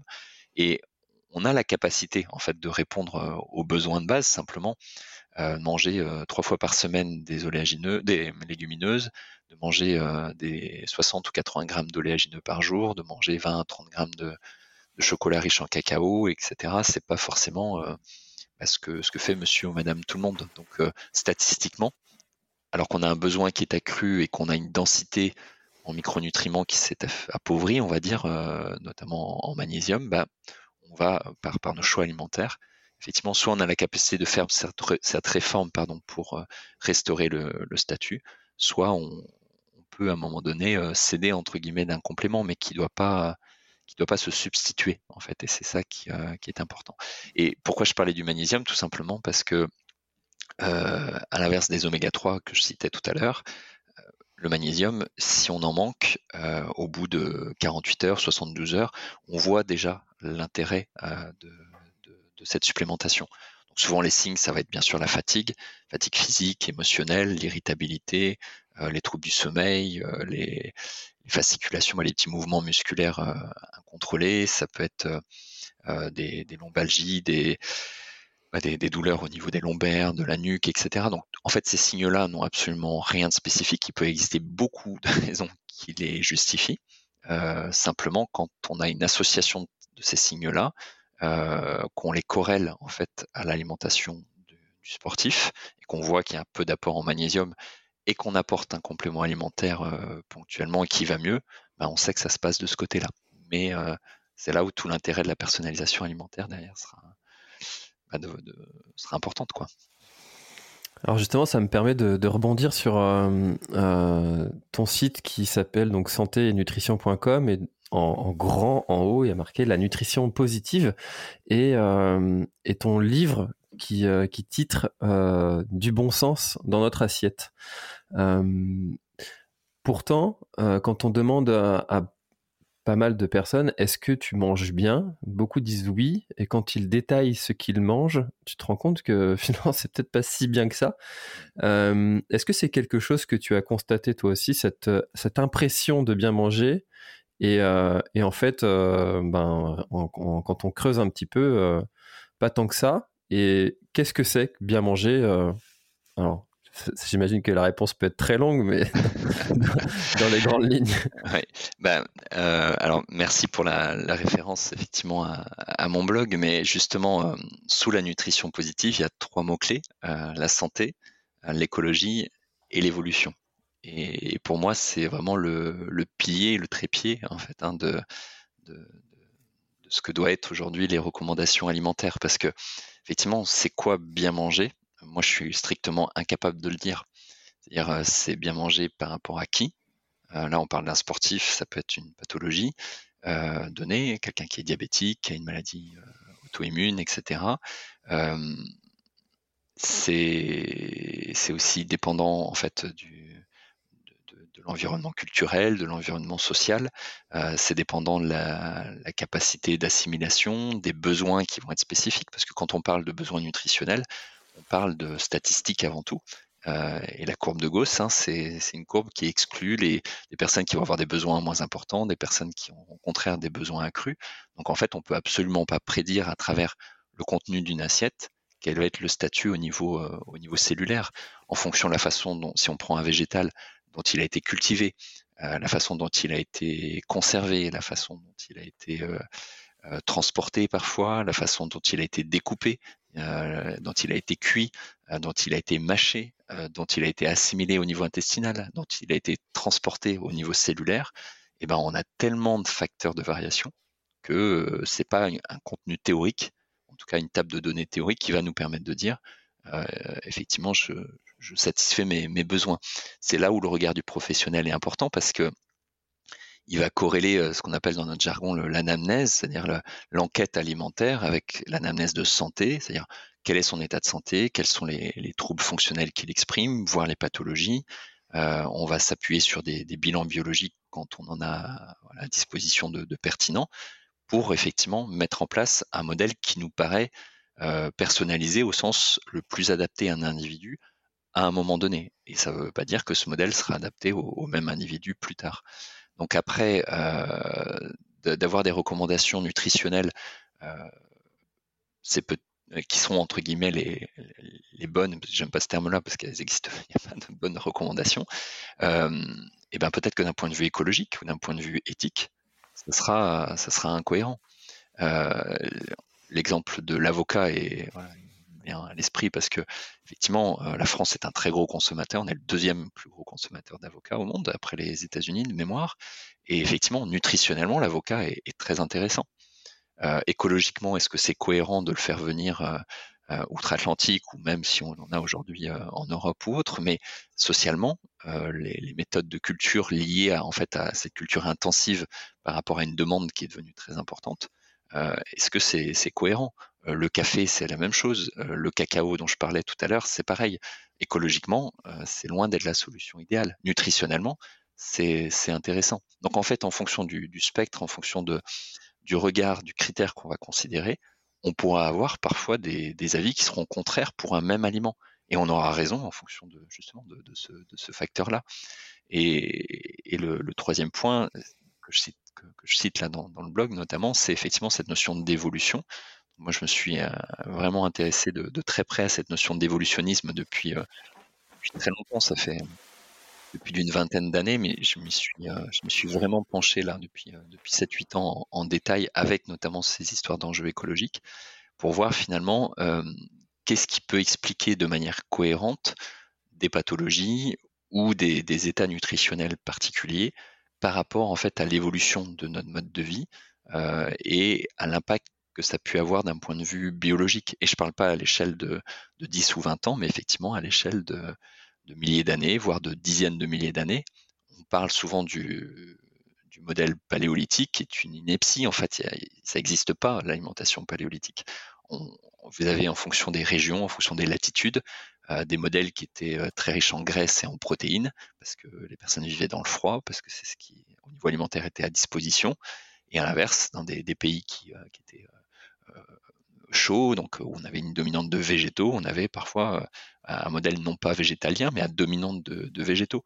Et on a la capacité en fait de répondre aux besoins de base simplement euh, manger euh, trois fois par semaine des oléagineux, des légumineuses, de manger euh, des 60 ou 80 grammes d'oléagineux par jour, de manger 20 à 30 grammes de, chocolat riche en cacao, etc. C'est pas forcément bah, ce, que, ce que fait monsieur ou madame tout le monde. Donc statistiquement, alors qu'on a un besoin qui est accru et qu'on a une densité en micronutriments qui s'est appauvrie, on va dire, notamment en magnésium, bah, on va, par, nos choix alimentaires, effectivement, soit on a la capacité de faire cette, réforme pardon, pour euh, restaurer le, statut, soit on, peut à un moment donné euh, céder entre guillemets d'un complément, mais qui ne doit pas qui doit pas se substituer en fait, et c'est ça qui, euh, qui, est important. Et pourquoi je parlais du magnésium? Tout simplement parce que à l'inverse des oméga 3 que je citais tout à l'heure, le magnésium, si on en manque, au bout de 48 heures, 72 heures, on voit déjà l'intérêt de, de cette supplémentation. Donc souvent les signes, ça va être bien sûr la fatigue, fatigue physique, émotionnelle, l'irritabilité, euh, les troubles du sommeil, euh, les, fasciculations, les petits mouvements musculaires euh, incontrôlés, ça peut être des, lombalgies, bah, des, douleurs au niveau des lombaires, de la nuque, etc. Donc en fait ces signes-là n'ont absolument rien de spécifique, il peut exister beaucoup de *laughs* raisons qui les justifient. simplement quand on a une association de ces signes-là, euh, qu'on les corrèle en fait à l'alimentation du, sportif et qu'on voit qu'il y a un peu d'apport en magnésium et qu'on apporte un complément alimentaire ponctuellement et qui va mieux, ben, on sait que ça se passe de ce côté-là. Mais c'est là où tout l'intérêt de la personnalisation alimentaire derrière sera, bah, sera importante. Alors justement, ça me permet de, rebondir sur euh, euh, ton site qui s'appelle donc santé et et en, grand en haut il y a marqué la nutrition positive et, euh, et ton livre qui, qui titre du bon sens dans notre assiette. Pourtant, quand on demande à pas mal de personnes, est-ce que tu manges bien? Beaucoup disent oui, et quand ils détaillent ce qu'ils mangent, tu te rends compte que *laughs* finalement c'est peut-être pas si bien que ça. Est-ce que c'est quelque chose que tu as constaté toi aussi, cette, impression de bien manger? Et, en fait, ben, quand on creuse un petit peu, pas tant que ça. Et qu'est-ce que c'est que bien manger J'imagine que la réponse peut être très longue, mais *laughs* dans les grandes lignes. Oui. Ben, euh, alors, merci pour la, référence effectivement à, mon blog, mais justement, euh, sous la nutrition positive, il y a trois mots-clés euh, la santé, l'écologie et l'évolution. Et, pour moi, c'est vraiment le, pilier, le trépied en fait hein, de, ce que doit être aujourd'hui les recommandations alimentaires, parce que effectivement, c'est quoi bien manger? Moi, je suis strictement incapable de le dire. C'est-à-dire, euh, c'est bien manger par rapport à qui? Euh, Là, on parle d'un sportif, ça peut être une pathologie euh, donnée, quelqu'un qui est diabétique, qui a une maladie auto-immune, etc. c'est aussi dépendant en fait de, l'environnement culturel, de l'environnement social. c'est dépendant de la, la capacité d'assimilation, des besoins qui vont être spécifiques, parce que quand on parle de besoins nutritionnels, on parle de statistiques avant tout. Euh, et la courbe de Gauss, hein, c'est une courbe qui exclut les, personnes qui vont avoir des besoins moins importants, des personnes qui ont au contraire des besoins accrus. Donc en fait, on peut absolument pas prédire à travers le contenu d'une assiette quel va être le statut au niveau, euh, au niveau cellulaire, en fonction de la façon dont, si on prend un végétal, dont il a été cultivé, euh, la façon dont il a été conservé, la façon dont il a été transporté parfois, la façon dont il a été découpé, euh, dont il a été cuit, euh, dont il a été mâché, euh, dont il a été assimilé au niveau intestinal, dont il a été transporté au niveau cellulaire, eh ben on a tellement de facteurs de variation que c'est pas un contenu théorique, en tout cas une table de données théorique qui va nous permettre de dire effectivement je, satisfais mes besoins. C'est là où le regard du professionnel est important parce que il va corréler euh, ce qu'on appelle dans notre jargon l'anamnèse, c'est-à-dire l'enquête alimentaire avec l'anamnèse de santé, c'est-à-dire quel est son état de santé, quels sont les, troubles fonctionnels qu'il exprime, voire les pathologies. Euh, on va s'appuyer sur des, bilans biologiques quand on en a à disposition de, de, pertinent pour effectivement mettre en place un modèle qui nous paraît euh, personnalisé au sens le plus adapté à un individu à un moment donné. Et ça ne veut pas dire que ce modèle sera adapté au même individu plus tard. Donc après, euh, d'avoir des recommandations nutritionnelles, euh, peut qui sont entre guillemets les, bonnes, j'aime pas ce terme-là parce qu'elles existent, *laughs* il n'y a pas de bonnes recommandations, euh, et ben peut-être que d'un point de vue écologique ou d'un point de vue éthique, ça sera, ça sera incohérent. Euh, L'exemple de l'avocat est à l'esprit parce que effectivement, euh, la France est un très gros consommateur. On est le deuxième plus gros consommateur d'avocats au monde après les États-Unis de mémoire. Et effectivement, nutritionnellement, l'avocat est, très intéressant. Euh, écologiquement, est-ce que c'est cohérent de le faire venir euh, outre-Atlantique ou même si on en a aujourd'hui en Europe ou autre, mais socialement, les, méthodes de culture liées à, en fait à cette culture intensive par rapport à une demande qui est devenue très importante, est-ce que c'est cohérent? Le café, c'est la même chose. Euh, le cacao dont je parlais tout à l'heure, c'est pareil. Écologiquement, euh, c'est loin d'être la solution idéale. Nutritionnellement, c'est intéressant. Donc en fait, en fonction du, spectre, en fonction du regard, du critère qu'on va considérer, on pourra avoir parfois des, avis qui seront contraires pour un même aliment. Et on aura raison en fonction de justement de, ce, facteur-là. Et, le, troisième point que je cite, là dans le blog notamment, c'est effectivement cette notion d'évolution moi, je me suis euh, vraiment intéressé de, très près à cette notion d'évolutionnisme depuis, euh, depuis, très longtemps. Ça fait depuis d'une vingtaine d'années, mais je me suis, euh, suis vraiment penché là depuis, depuis 7-8 ans en, détail avec notamment ces histoires d'enjeux écologiques pour voir finalement qu'est-ce qui peut expliquer de manière cohérente des pathologies ou des, états nutritionnels particuliers par rapport en fait à l'évolution de notre mode de vie et à l'impact que ça a pu avoir d'un point de vue biologique. Et je ne parle pas à l'échelle de, 10 ou 20 ans, mais effectivement à l'échelle de, milliers d'années, voire de dizaines de milliers d'années. On parle souvent du, modèle paléolithique, qui est une ineptie. En fait, ça n'existe pas, l'alimentation paléolithique. vous avez en fonction des régions, en fonction des latitudes, euh, des modèles qui étaient euh, très riches en graisse et en protéines, parce que les personnes vivaient dans le froid, parce que c'est ce qui, au niveau alimentaire, était à disposition. Et à l'inverse, dans des, pays qui, qui étaient chaud, donc où on avait une dominante de végétaux, on avait parfois un modèle non pas végétalien, mais à dominante de, végétaux.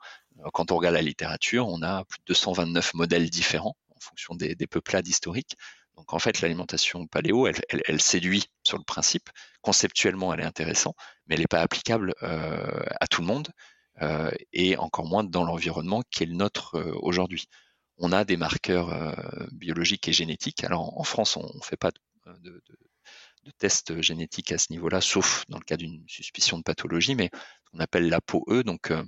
Quand on regarde la littérature, on a plus de 229 modèles différents en fonction des, peuplades historiques. Donc en fait, l'alimentation paléo, elle, séduit sur le principe. Conceptuellement, elle est intéressante, mais elle n'est pas applicable à tout le monde et encore moins dans l'environnement qui est le nôtre aujourd'hui. On a des marqueurs biologiques et génétiques. Alors en France, on ne fait pas de, de tests génétiques à ce niveau-là, sauf dans le cas d'une suspicion de pathologie, mais ce qu'on appelle l'ApoE, donc euh,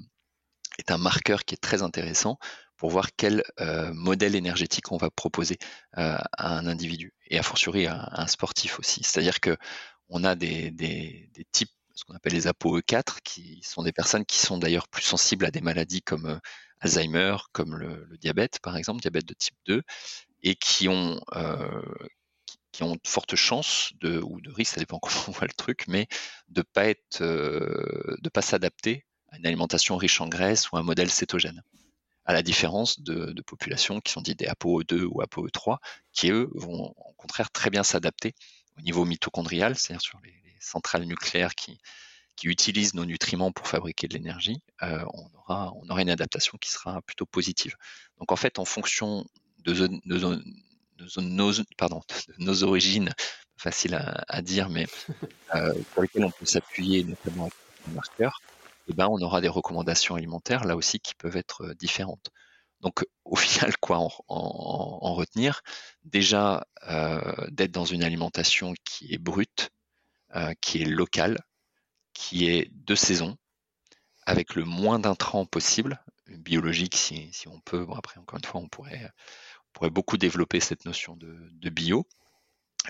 est un marqueur qui est très intéressant pour voir quel euh, modèle énergétique on va proposer euh, à un individu et a fortiori à, un sportif aussi. C'est-à-dire que on a des, types, ce qu'on appelle les ApoE4, qui sont des personnes qui sont d'ailleurs plus sensibles à des maladies comme Alzheimer, comme le, diabète par exemple, diabète de type 2, et qui ont qui ont de fortes chances de, ou de risque, ça dépend *laughs* comment on voit le truc, mais de pas être, euh, de pas s'adapter à une alimentation riche en graisse ou un modèle cétogène. À la différence de, populations qui sont dites des ApoE2 ou ApoE3, qui eux vont au contraire très bien s'adapter au niveau mitochondrial, c'est-à-dire sur les, centrales nucléaires qui, qui utilisent nos nutriments pour fabriquer de l'énergie, euh, on, aura, on aura une adaptation qui sera plutôt positive. Donc en fait, en fonction de, zone, de, zone, nos, pardon, *laughs* nos origines, facile à, dire, mais *laughs* euh, pour lesquelles on peut s'appuyer, notamment avec les marqueurs, eh ben, on aura des recommandations alimentaires là aussi qui peuvent être euh, différentes. Donc au *laughs* final, quoi en, retenir Déjà euh, d'être dans une alimentation qui est brute, qui est locale, qui est de saison, avec le moins d'intrants possible, biologique si, si on peut. Bon, après, encore une fois, on pourrait pourrait beaucoup développer cette notion de, bio.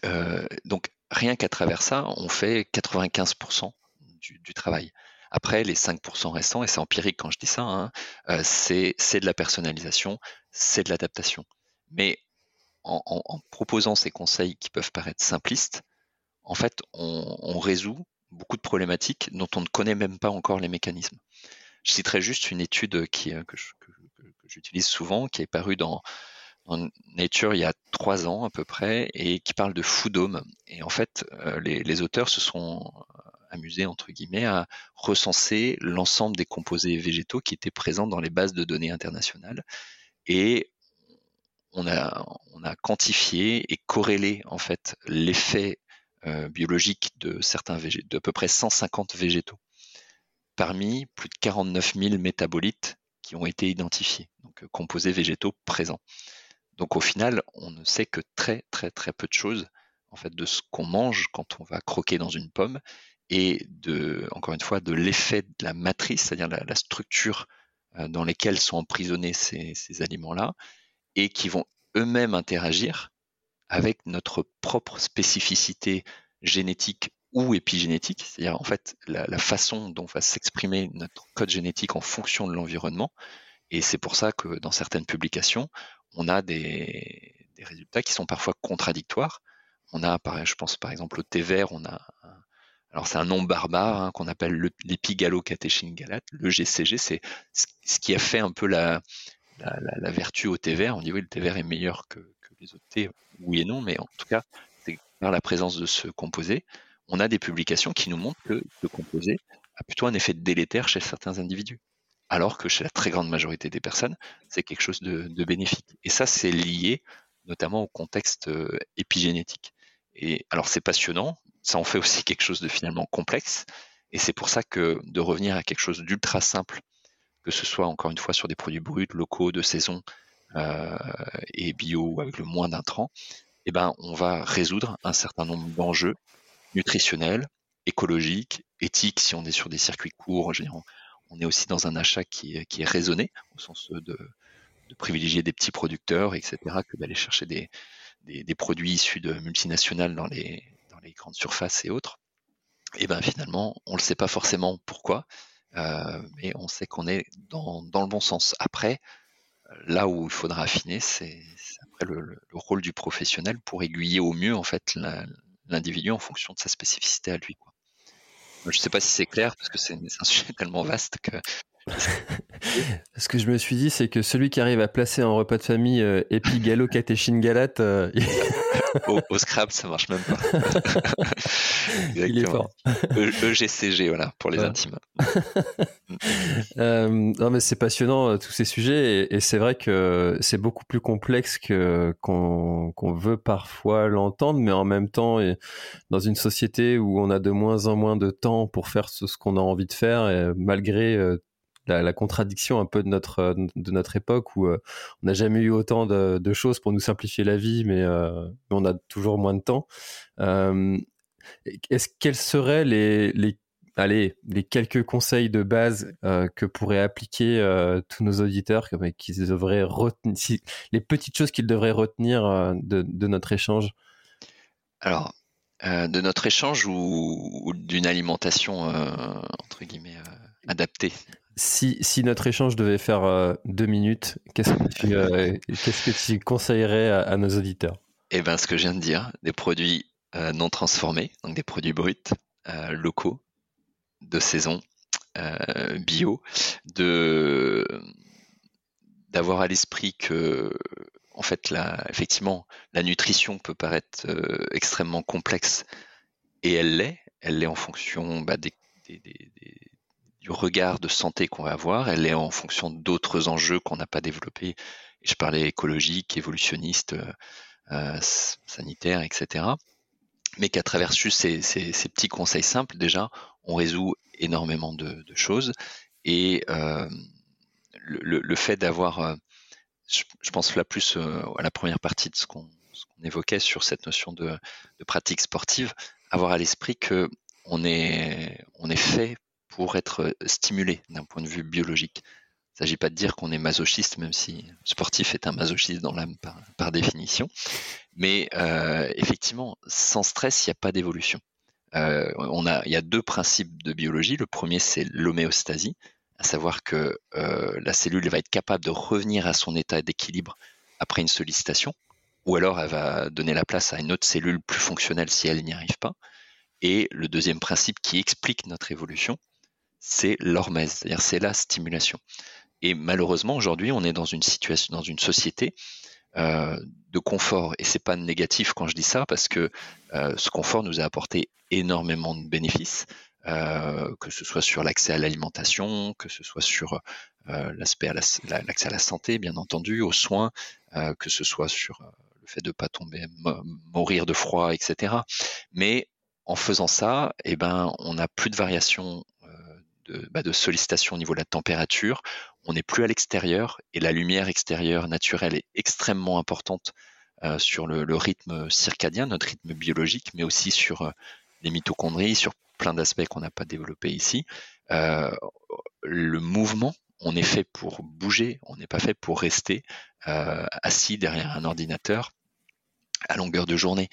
Euh, donc rien qu'à travers ça, on fait 95% du, travail. Après, les 5% restants, et c'est empirique quand je dis ça, hein, euh, c'est de la personnalisation, c'est de l'adaptation. Mais en, proposant ces conseils qui peuvent paraître simplistes, en fait, on, résout beaucoup de problématiques dont on ne connaît même pas encore les mécanismes. Je citerai juste une étude qui, euh, que j'utilise souvent, qui est parue dans, en Nature il y a trois ans à peu près et qui parle de foodome. Et en fait, euh, les, auteurs se sont euh, amusés entre guillemets à recenser l'ensemble des composés végétaux qui étaient présents dans les bases de données internationales et on a, quantifié et corrélé en fait l'effet euh, biologique de certains végétaux, de peu près 150 végétaux, parmi plus de 49 000 métabolites qui ont été identifiés, donc composés végétaux présents. Donc au final, on ne sait que très très très peu de choses en fait de ce qu'on mange quand on va croquer dans une pomme et de encore une fois de l'effet de la matrice, c'est-à-dire la, structure euh, dans lesquelles sont emprisonnés ces, aliments-là et qui vont eux-mêmes interagir avec notre propre spécificité génétique ou épigénétique, c'est-à-dire en fait la, la façon dont va s'exprimer notre code génétique en fonction de l'environnement. Et c'est pour ça que dans certaines publications, on a des, résultats qui sont parfois contradictoires. On a, je pense par exemple au thé vert, on a c'est un nom barbare hein, qu'on appelle l'épigalocatéchine galate, le GCG, c'est ce qui a fait un peu la, vertu au thé vert. On dit oui, le thé vert est meilleur que, les autres thés, oui et non, mais en tout cas, c'est par la présence de ce composé. On a des publications qui nous montrent que ce composé a plutôt un effet délétère chez certains individus alors que chez la très grande majorité des personnes, c'est quelque chose de, bénéfique. Et ça, c'est lié notamment au contexte euh, épigénétique. Et alors, c'est passionnant, ça en fait aussi quelque chose de finalement complexe, et c'est pour ça que de revenir à quelque chose d'ultra simple, que ce soit encore une fois sur des produits bruts, locaux, de saison euh, et bio avec le moins d'intrants, eh ben, on va résoudre un certain nombre d'enjeux nutritionnels, écologique, éthique, si on est sur des circuits courts, on est aussi dans un achat qui, est raisonné, au sens de, privilégier des petits producteurs, etc., que d'aller chercher des, produits issus de multinationales dans les, grandes surfaces et autres. Et ben finalement, on ne le sait pas forcément pourquoi, euh, mais on sait qu'on est dans, le bon sens. Après, là où il faudra affiner, c'est le, rôle du professionnel pour aiguiller au mieux en fait l'individu en fonction de sa spécificité à lui. Je ne sais pas si c'est clair parce que c'est un sujet *laughs* tellement vaste que *laughs* Ce que je me suis dit, c'est que celui qui arrive à placer un repas de famille euh, épi gallo catéchine galate. Euh, *laughs* au, scrap, ça marche même pas. *laughs* Il est fort. EGCG, voilà, pour les intimes. euh, non, mais c'est passionnant, euh, tous ces sujets, et, c'est vrai que c'est beaucoup plus complexe que, qu'on, veut parfois l'entendre, mais en même temps, et dans une société où on a de moins en moins de temps pour faire ce, ce qu'on a envie de faire, et malgré la, contradiction un peu de notre euh, de notre époque où euh, on n'a jamais eu autant de, choses pour nous simplifier la vie, mais, euh, on a toujours moins de temps. est-ce quels seraient les, les allez, les quelques conseils de base que pourraient appliquer tous nos auditeurs, qu'ils devraient retenir, les petites choses qu'ils devraient retenir de, notre échange? Alors, de notre échange ou, d'une alimentation entre guillemets adaptée? Si, si, notre échange devait faire euh, deux minutes, qu'est-ce que tu, euh, *laughs* qu'est-ce que tu conseillerais à, nos auditeurs? Eh bien, ce que je viens de dire, des produits euh, non transformés, donc des produits bruts, locaux, de saison, bio, de d'avoir à l'esprit que, en fait, la, effectivement, la nutrition peut paraître extrêmement complexe, et elle l'est. Elle l'est en fonction bah, des, des, des du regard de santé qu'on va avoir, elle est en fonction d'autres enjeux qu'on n'a pas développés. Je parlais écologique, évolutionniste, euh, euh, sanitaire, etc. Mais qu'à travers juste ces, petits conseils simples, déjà, on résout énormément de, choses. Et euh, le, fait d'avoir, je, pense là plus à la première partie de ce qu'on évoquait sur cette notion de, pratique sportive, avoir à l'esprit que on est, on est fait pour être euh, stimulé d'un point de vue biologique. Il ne s'agit pas de dire qu'on est masochiste, même si sportif est un masochiste dans l'âme par, définition. Mais euh, effectivement, sans stress, il n'y a pas d'évolution. Euh, on a, il y a deux principes de biologie. Le premier, c'est l'homéostasie, à savoir que la cellule va être capable de revenir à son état d'équilibre après une sollicitation, ou alors elle va donner la place à une autre cellule plus fonctionnelle si elle n'y arrive pas. Et le deuxième principe qui explique notre évolution, c'est l'hormèse, c'est-à-dire c'est la stimulation. Et malheureusement, aujourd'hui, on est dans une situation, dans une société euh, de confort. Et c'est pas négatif quand je dis ça, parce que euh, ce confort nous a apporté énormément de bénéfices, euh, que ce soit sur l'accès à l'alimentation, que ce soit sur l'accès à la santé, bien entendu, aux soins, que ce soit sur le fait de pas tomber, mourir de froid, etc. Mais en faisant ça, eh ben, on n'a plus de bah, de, sollicitation au niveau de la température. On n'est plus à l'extérieur et la lumière extérieure naturelle est extrêmement importante euh, sur le, rythme circadien, notre rythme biologique, mais aussi sur euh, les mitochondries, sur plein d'aspects qu'on n'a pas développés ici. Euh, le mouvement, on est fait pour bouger, on n'est pas fait pour rester assis derrière un ordinateur à longueur de journée,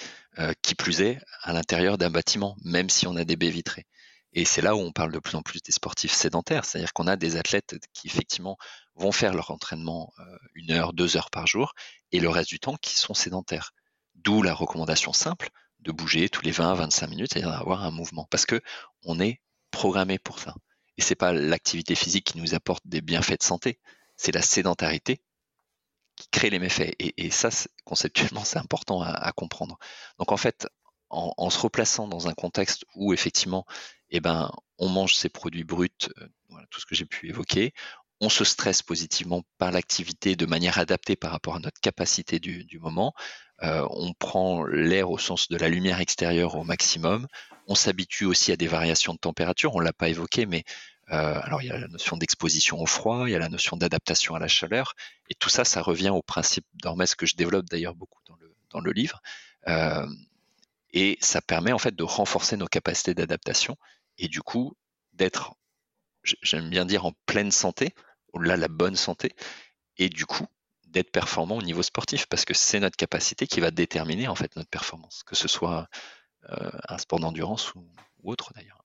qui plus est à l'intérieur d'un bâtiment, même si on a des baies vitrées. Et c'est là où on parle de plus en plus des sportifs sédentaires, c'est-à-dire qu'on a des athlètes qui effectivement vont faire leur entraînement euh, une heure, deux heures par jour, et le reste du temps qui sont sédentaires. D'où la recommandation simple de bouger tous les 20 25 minutes, c'est-à-dire d'avoir un mouvement, parce que on est programmé pour ça. Et c'est pas l'activité physique qui nous apporte des bienfaits de santé, c'est la sédentarité qui crée les méfaits. Et, ça, conceptuellement, c'est important à, comprendre. Donc en fait, en, en, se replaçant dans un contexte où effectivement ben, on mange ces produits bruts, euh, tout ce que j'ai pu évoquer. On se stresse positivement par l'activité de manière adaptée par rapport à notre capacité du, moment. Euh, on prend l'air au sens de la lumière extérieure au maximum. On s'habitue aussi à des variations de température. On l'a pas évoqué, mais euh, alors il y a la notion d'exposition au froid, il y a la notion d'adaptation à la chaleur, et tout ça, ça revient au principe d'Hormèse que je développe d'ailleurs beaucoup dans le, dans le livre. Et ça permet en fait de renforcer nos capacités d'adaptation et du coup d'être, j'aime bien dire, en pleine santé, ou là la bonne santé, et du coup d'être performant au niveau sportif parce que c'est notre capacité qui va déterminer en fait notre performance, que ce soit euh, un sport d'endurance ou autre d'ailleurs.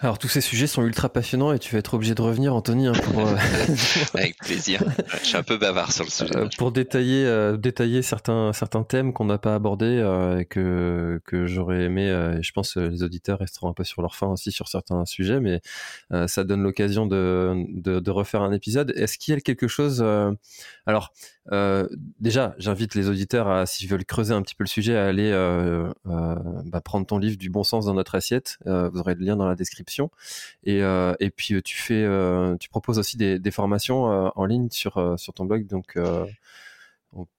Alors tous ces sujets sont ultra passionnants et tu vas être obligé de revenir, Anthony, hein, pour euh, *laughs* avec plaisir. Je suis un peu bavard sur le sujet. Euh, pour détailler euh, détailler certains certains thèmes qu'on n'a pas abordés et que que j'aurais aimé. et je pense que les auditeurs resteront un peu sur leur faim aussi sur certains sujets, mais ça donne l'occasion de, de, de refaire un épisode. Est-ce qu'il y a quelque chose Alors euh, déjà, j'invite les auditeurs à, s'ils veulent creuser un petit peu le sujet, à aller euh, euh, bah, prendre ton livre du bon sens dans notre assiette. vous aurez le lien dans la description. Et, et puis tu fais, tu proposes aussi des, des formations en ligne sur sur ton blog. Donc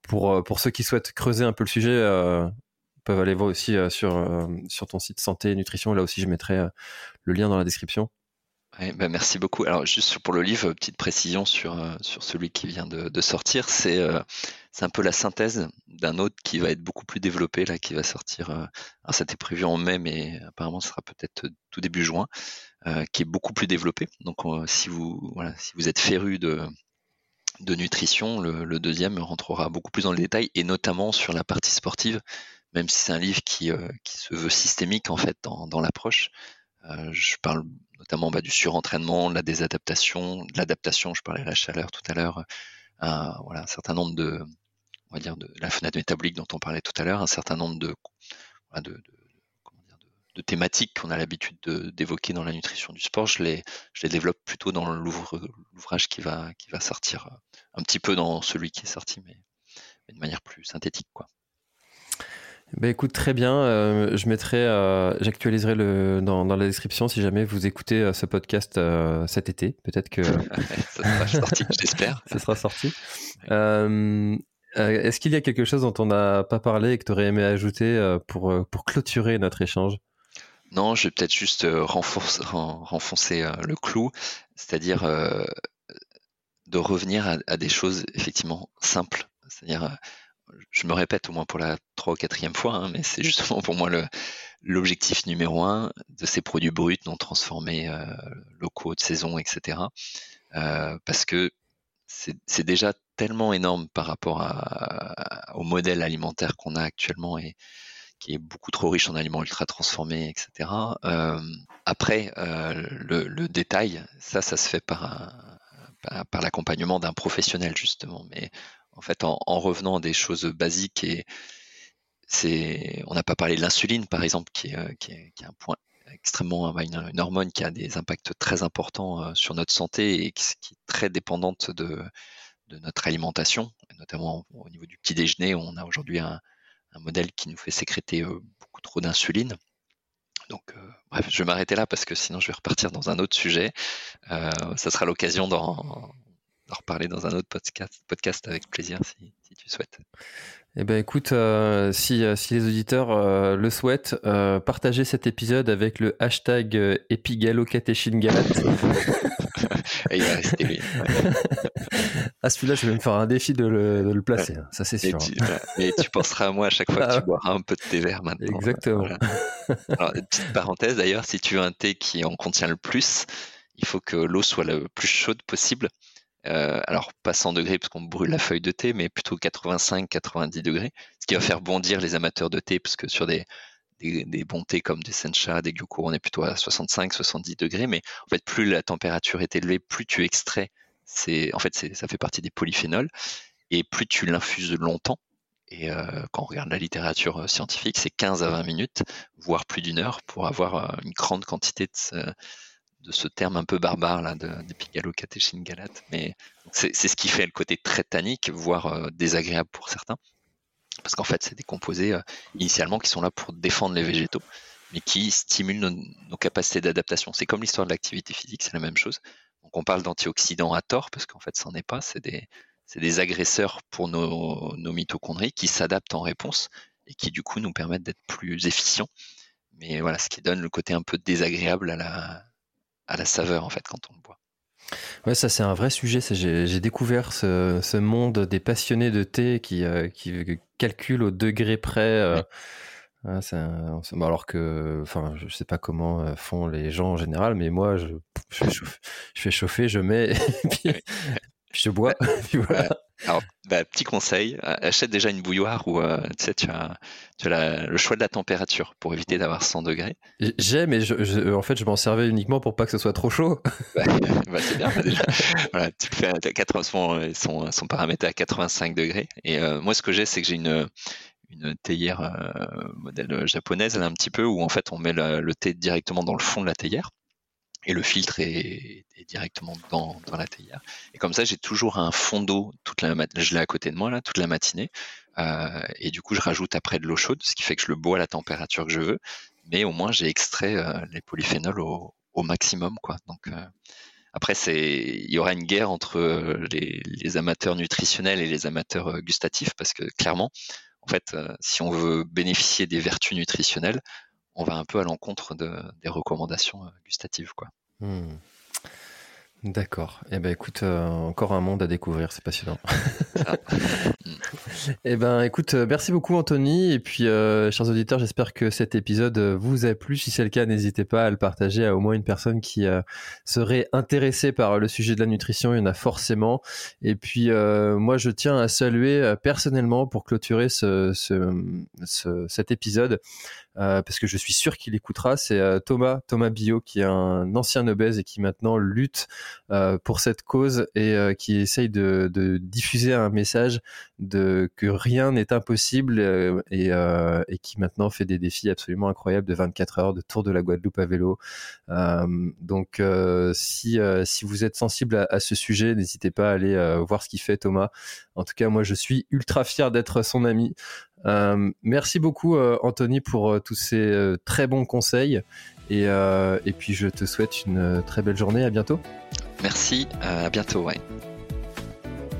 pour pour ceux qui souhaitent creuser un peu le sujet, peuvent aller voir aussi sur sur ton site santé et nutrition. Là aussi, je mettrai le lien dans la description. Bah, merci beaucoup. Alors juste pour le livre, petite précision sur, euh, sur celui qui vient de, sortir, c'est euh, c'est un peu la synthèse d'un autre qui va être beaucoup plus développé là, qui va sortir. Euh, ça était prévu en mai, mais apparemment ce sera peut-être tout début juin, qui est beaucoup plus développé. Donc si vous êtes féru de nutrition, le, deuxième rentrera beaucoup plus dans les détails et notamment sur la partie sportive, même si c'est un livre qui, se veut systémique en fait dans, dans l'approche. Euh, je parle notamment bah, du surentraînement, de la désadaptation, de l'adaptation. Je parlais de la chaleur tout à l'heure. Un certain nombre de, on va dire, de la fenêtre métabolique dont on parlait tout à l'heure, un certain nombre de, thématiques qu'on a l'habitude d'évoquer dans la nutrition du sport. Je les, développe plutôt dans l'ouvrage qui va, qui va sortir euh, un petit peu dans celui qui est sorti, mais, de manière plus synthétique. Ben écoute très bien, euh, je mettrai, euh, j'actualiserai le dans, dans, la description si jamais vous écoutez euh, ce podcast cet été, peut-être que *laughs* ça sera sorti, *laughs* j'espère. ça sera sorti. Est-ce qu'il y a quelque chose dont on n'a pas parlé et que tu aurais aimé ajouter pour pour clôturer notre échange? Non, je vais peut-être juste renforcer, renfoncer le clou, c'est-à-dire de revenir à, à, des choses effectivement simples, c'est-à-dire je me répète au moins pour la trois ou quatrième fois, hein, mais c'est justement pour moi l'objectif numéro un de ces produits bruts non transformés, euh, locaux, de saison, etc. Euh, parce que c'est déjà tellement énorme par rapport au modèle alimentaire qu'on a actuellement et qui est beaucoup trop riche en aliments ultra transformés, etc. Euh, après, le, détail, ça, ça se fait par, par l'accompagnement d'un professionnel justement. Mais en fait, en, revenant à des choses basiques et c'est, on n'a pas parlé de l'insuline, par exemple, qui est, euh, qui est, un point extrêmement, une, une, hormone qui a des impacts très importants euh, sur notre santé et qui, est très dépendante de, de notre alimentation, notamment au niveau du petit déjeuner. On a aujourd'hui un, modèle qui nous fait sécréter euh, beaucoup trop d'insuline. Donc, bref, je vais m'arrêter là parce que sinon je vais repartir dans un autre sujet. Ça sera l'occasion d'en reparler dans un autre podcast, podcast avec plaisir si, si tu souhaites. Eh ben écoute, euh, si, euh, si les auditeurs euh, le souhaitent, euh, partagez cet épisode avec le hashtag euh, Epigalocatéchingalat. *laughs* il va rester lui. *laughs* ah celui-là, je vais me faire un défi de le, de le placer, hein, ça c'est sûr. Tu, mais tu penseras à moi à chaque fois que tu ah. boiras un peu de thé vert maintenant. Exactement. Voilà. Alors, petite parenthèse d'ailleurs, si tu veux un thé qui en contient le plus, il faut que l'eau soit le plus chaude possible. Euh, alors pas 100 degrés parce qu'on brûle la feuille de thé, mais plutôt 85-90 degrés, ce qui va faire bondir les amateurs de thé, parce que sur des, bons thés comme des sencha, des gyuko, on est plutôt à 65-70 degrés, mais en fait plus la température est élevée, plus tu extrais, c'est en fait ça fait partie des polyphénols, et plus tu l'infuses longtemps. Et euh, quand on regarde la littérature euh, scientifique, c'est 15 à 20 minutes, voire plus d'une heure, pour avoir une grande quantité de, de ce terme un peu barbare là, d'épigalocatéchine-galate. Mais c'est ce qui fait le côté très tannique, voire euh, désagréable pour certains. Parce qu'en fait, c'est des composés euh, initialement qui sont là pour défendre les végétaux, mais qui stimulent nos, capacités d'adaptation. C'est comme l'histoire de l'activité physique, c'est la même chose. Donc on parle d'antioxydants à tort, parce qu'en fait, ça n'en est pas. C'est des, des, agresseurs pour nos, nos mitochondries qui s'adaptent en réponse et qui du coup nous permettent d'être plus efficients. Mais voilà, ce qui donne le côté un peu désagréable à la, à la saveur en fait quand on le boit. Ouais, ça c'est un vrai sujet. J'ai découvert ce, monde des passionnés de thé qui, euh, qui calculent au degré près. Euh, alors que, enfin, je sais pas comment euh, font les gens en général, mais moi, je, je, fais, chauffer, je mets, *laughs* et puis, je bois. *laughs* Alors, bah, petit conseil, achète déjà une bouilloire où tu sais, tu as, tu as le choix de la température pour éviter d'avoir 100 degrés. J'ai, mais je, en fait, je m'en servais uniquement pour pas que ce soit trop chaud. *laughs* bah, bah c'est bien, bah, déjà. voilà, tu fais à 80, son, son, paramètre à 85 degrés. Et moi, ce que j'ai, c'est que j'ai une, une théière modèle japonaise, là, un petit peu, où en fait, on met le thé directement dans le fond de la théière et le filtre est, directement dans, la théière. Et comme ça, j'ai toujours un fond d'eau toute la je l'ai à côté de moi là toute la matinée. Euh, et du coup, je rajoute après de l'eau chaude, ce qui fait que je le bois à la température que je veux. Mais au moins, j'ai extrait euh, les polyphénols au, maximum, quoi. Donc euh, après, il y aura une guerre entre euh, les, les, amateurs nutritionnels et les amateurs gustatifs parce que clairement, en fait, si on veut bénéficier des vertus nutritionnelles, on va un peu à l'encontre de, des recommandations euh, gustatives. Quoi. Hmm. D'accord. Eh ben écoute, euh, encore un monde à découvrir, c'est passionnant. *laughs* *laughs* eh ben écoute, euh, merci beaucoup Anthony et puis chers auditeurs, j'espère que cet épisode vous a plu. Si c'est le cas, n'hésitez pas à le partager à au moins une personne qui serait intéressée par le sujet de la nutrition. Il y en a forcément. Et puis moi, je tiens à saluer personnellement pour clôturer ce, ce, cet épisode euh, parce que je suis sûr qu'il écoutera, c'est euh, Thomas, Thomas Bio, qui est un ancien obèse et qui maintenant lutte euh, pour cette cause et qui essaye de, diffuser un message de que rien n'est impossible et, et, qui maintenant fait des défis absolument incroyables de 24 heures de tour de la Guadeloupe à vélo. donc si, si vous êtes sensible à, ce sujet, n'hésitez pas à aller voir ce qu'il fait Thomas. En tout cas, moi je suis ultra fier d'être son ami. Euh, merci beaucoup euh, Anthony pour euh, tous ces très bons conseils et, et, puis je te souhaite une très belle journée. À bientôt. Merci, à bientôt.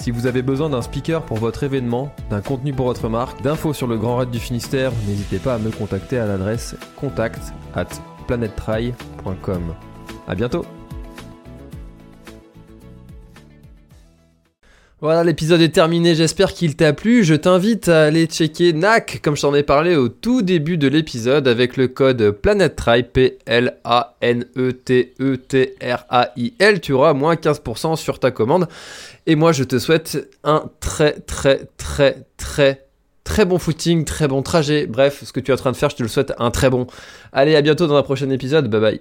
Si vous avez besoin d'un speaker pour votre événement, d'un contenu pour votre marque, d'infos sur le Grand Raid du Finistère, n'hésitez pas à me contacter à l'adresse contact at planettry.com. A bientôt Voilà, l'épisode est terminé, j'espère qu'il t'a plu. Je t'invite à aller checker NAC, comme je t'en ai parlé au tout début de l'épisode, avec le code PlanetTrail, P-L-A-N-E-T-E-T-R-A-I-L. Tu auras moins 15% sur ta commande. Et moi, je te souhaite un très, très, très, très, très bon footing, très bon trajet. Bref, ce que tu es en train de faire, je te le souhaite un très bon. Allez, à bientôt dans un prochain épisode. Bye bye.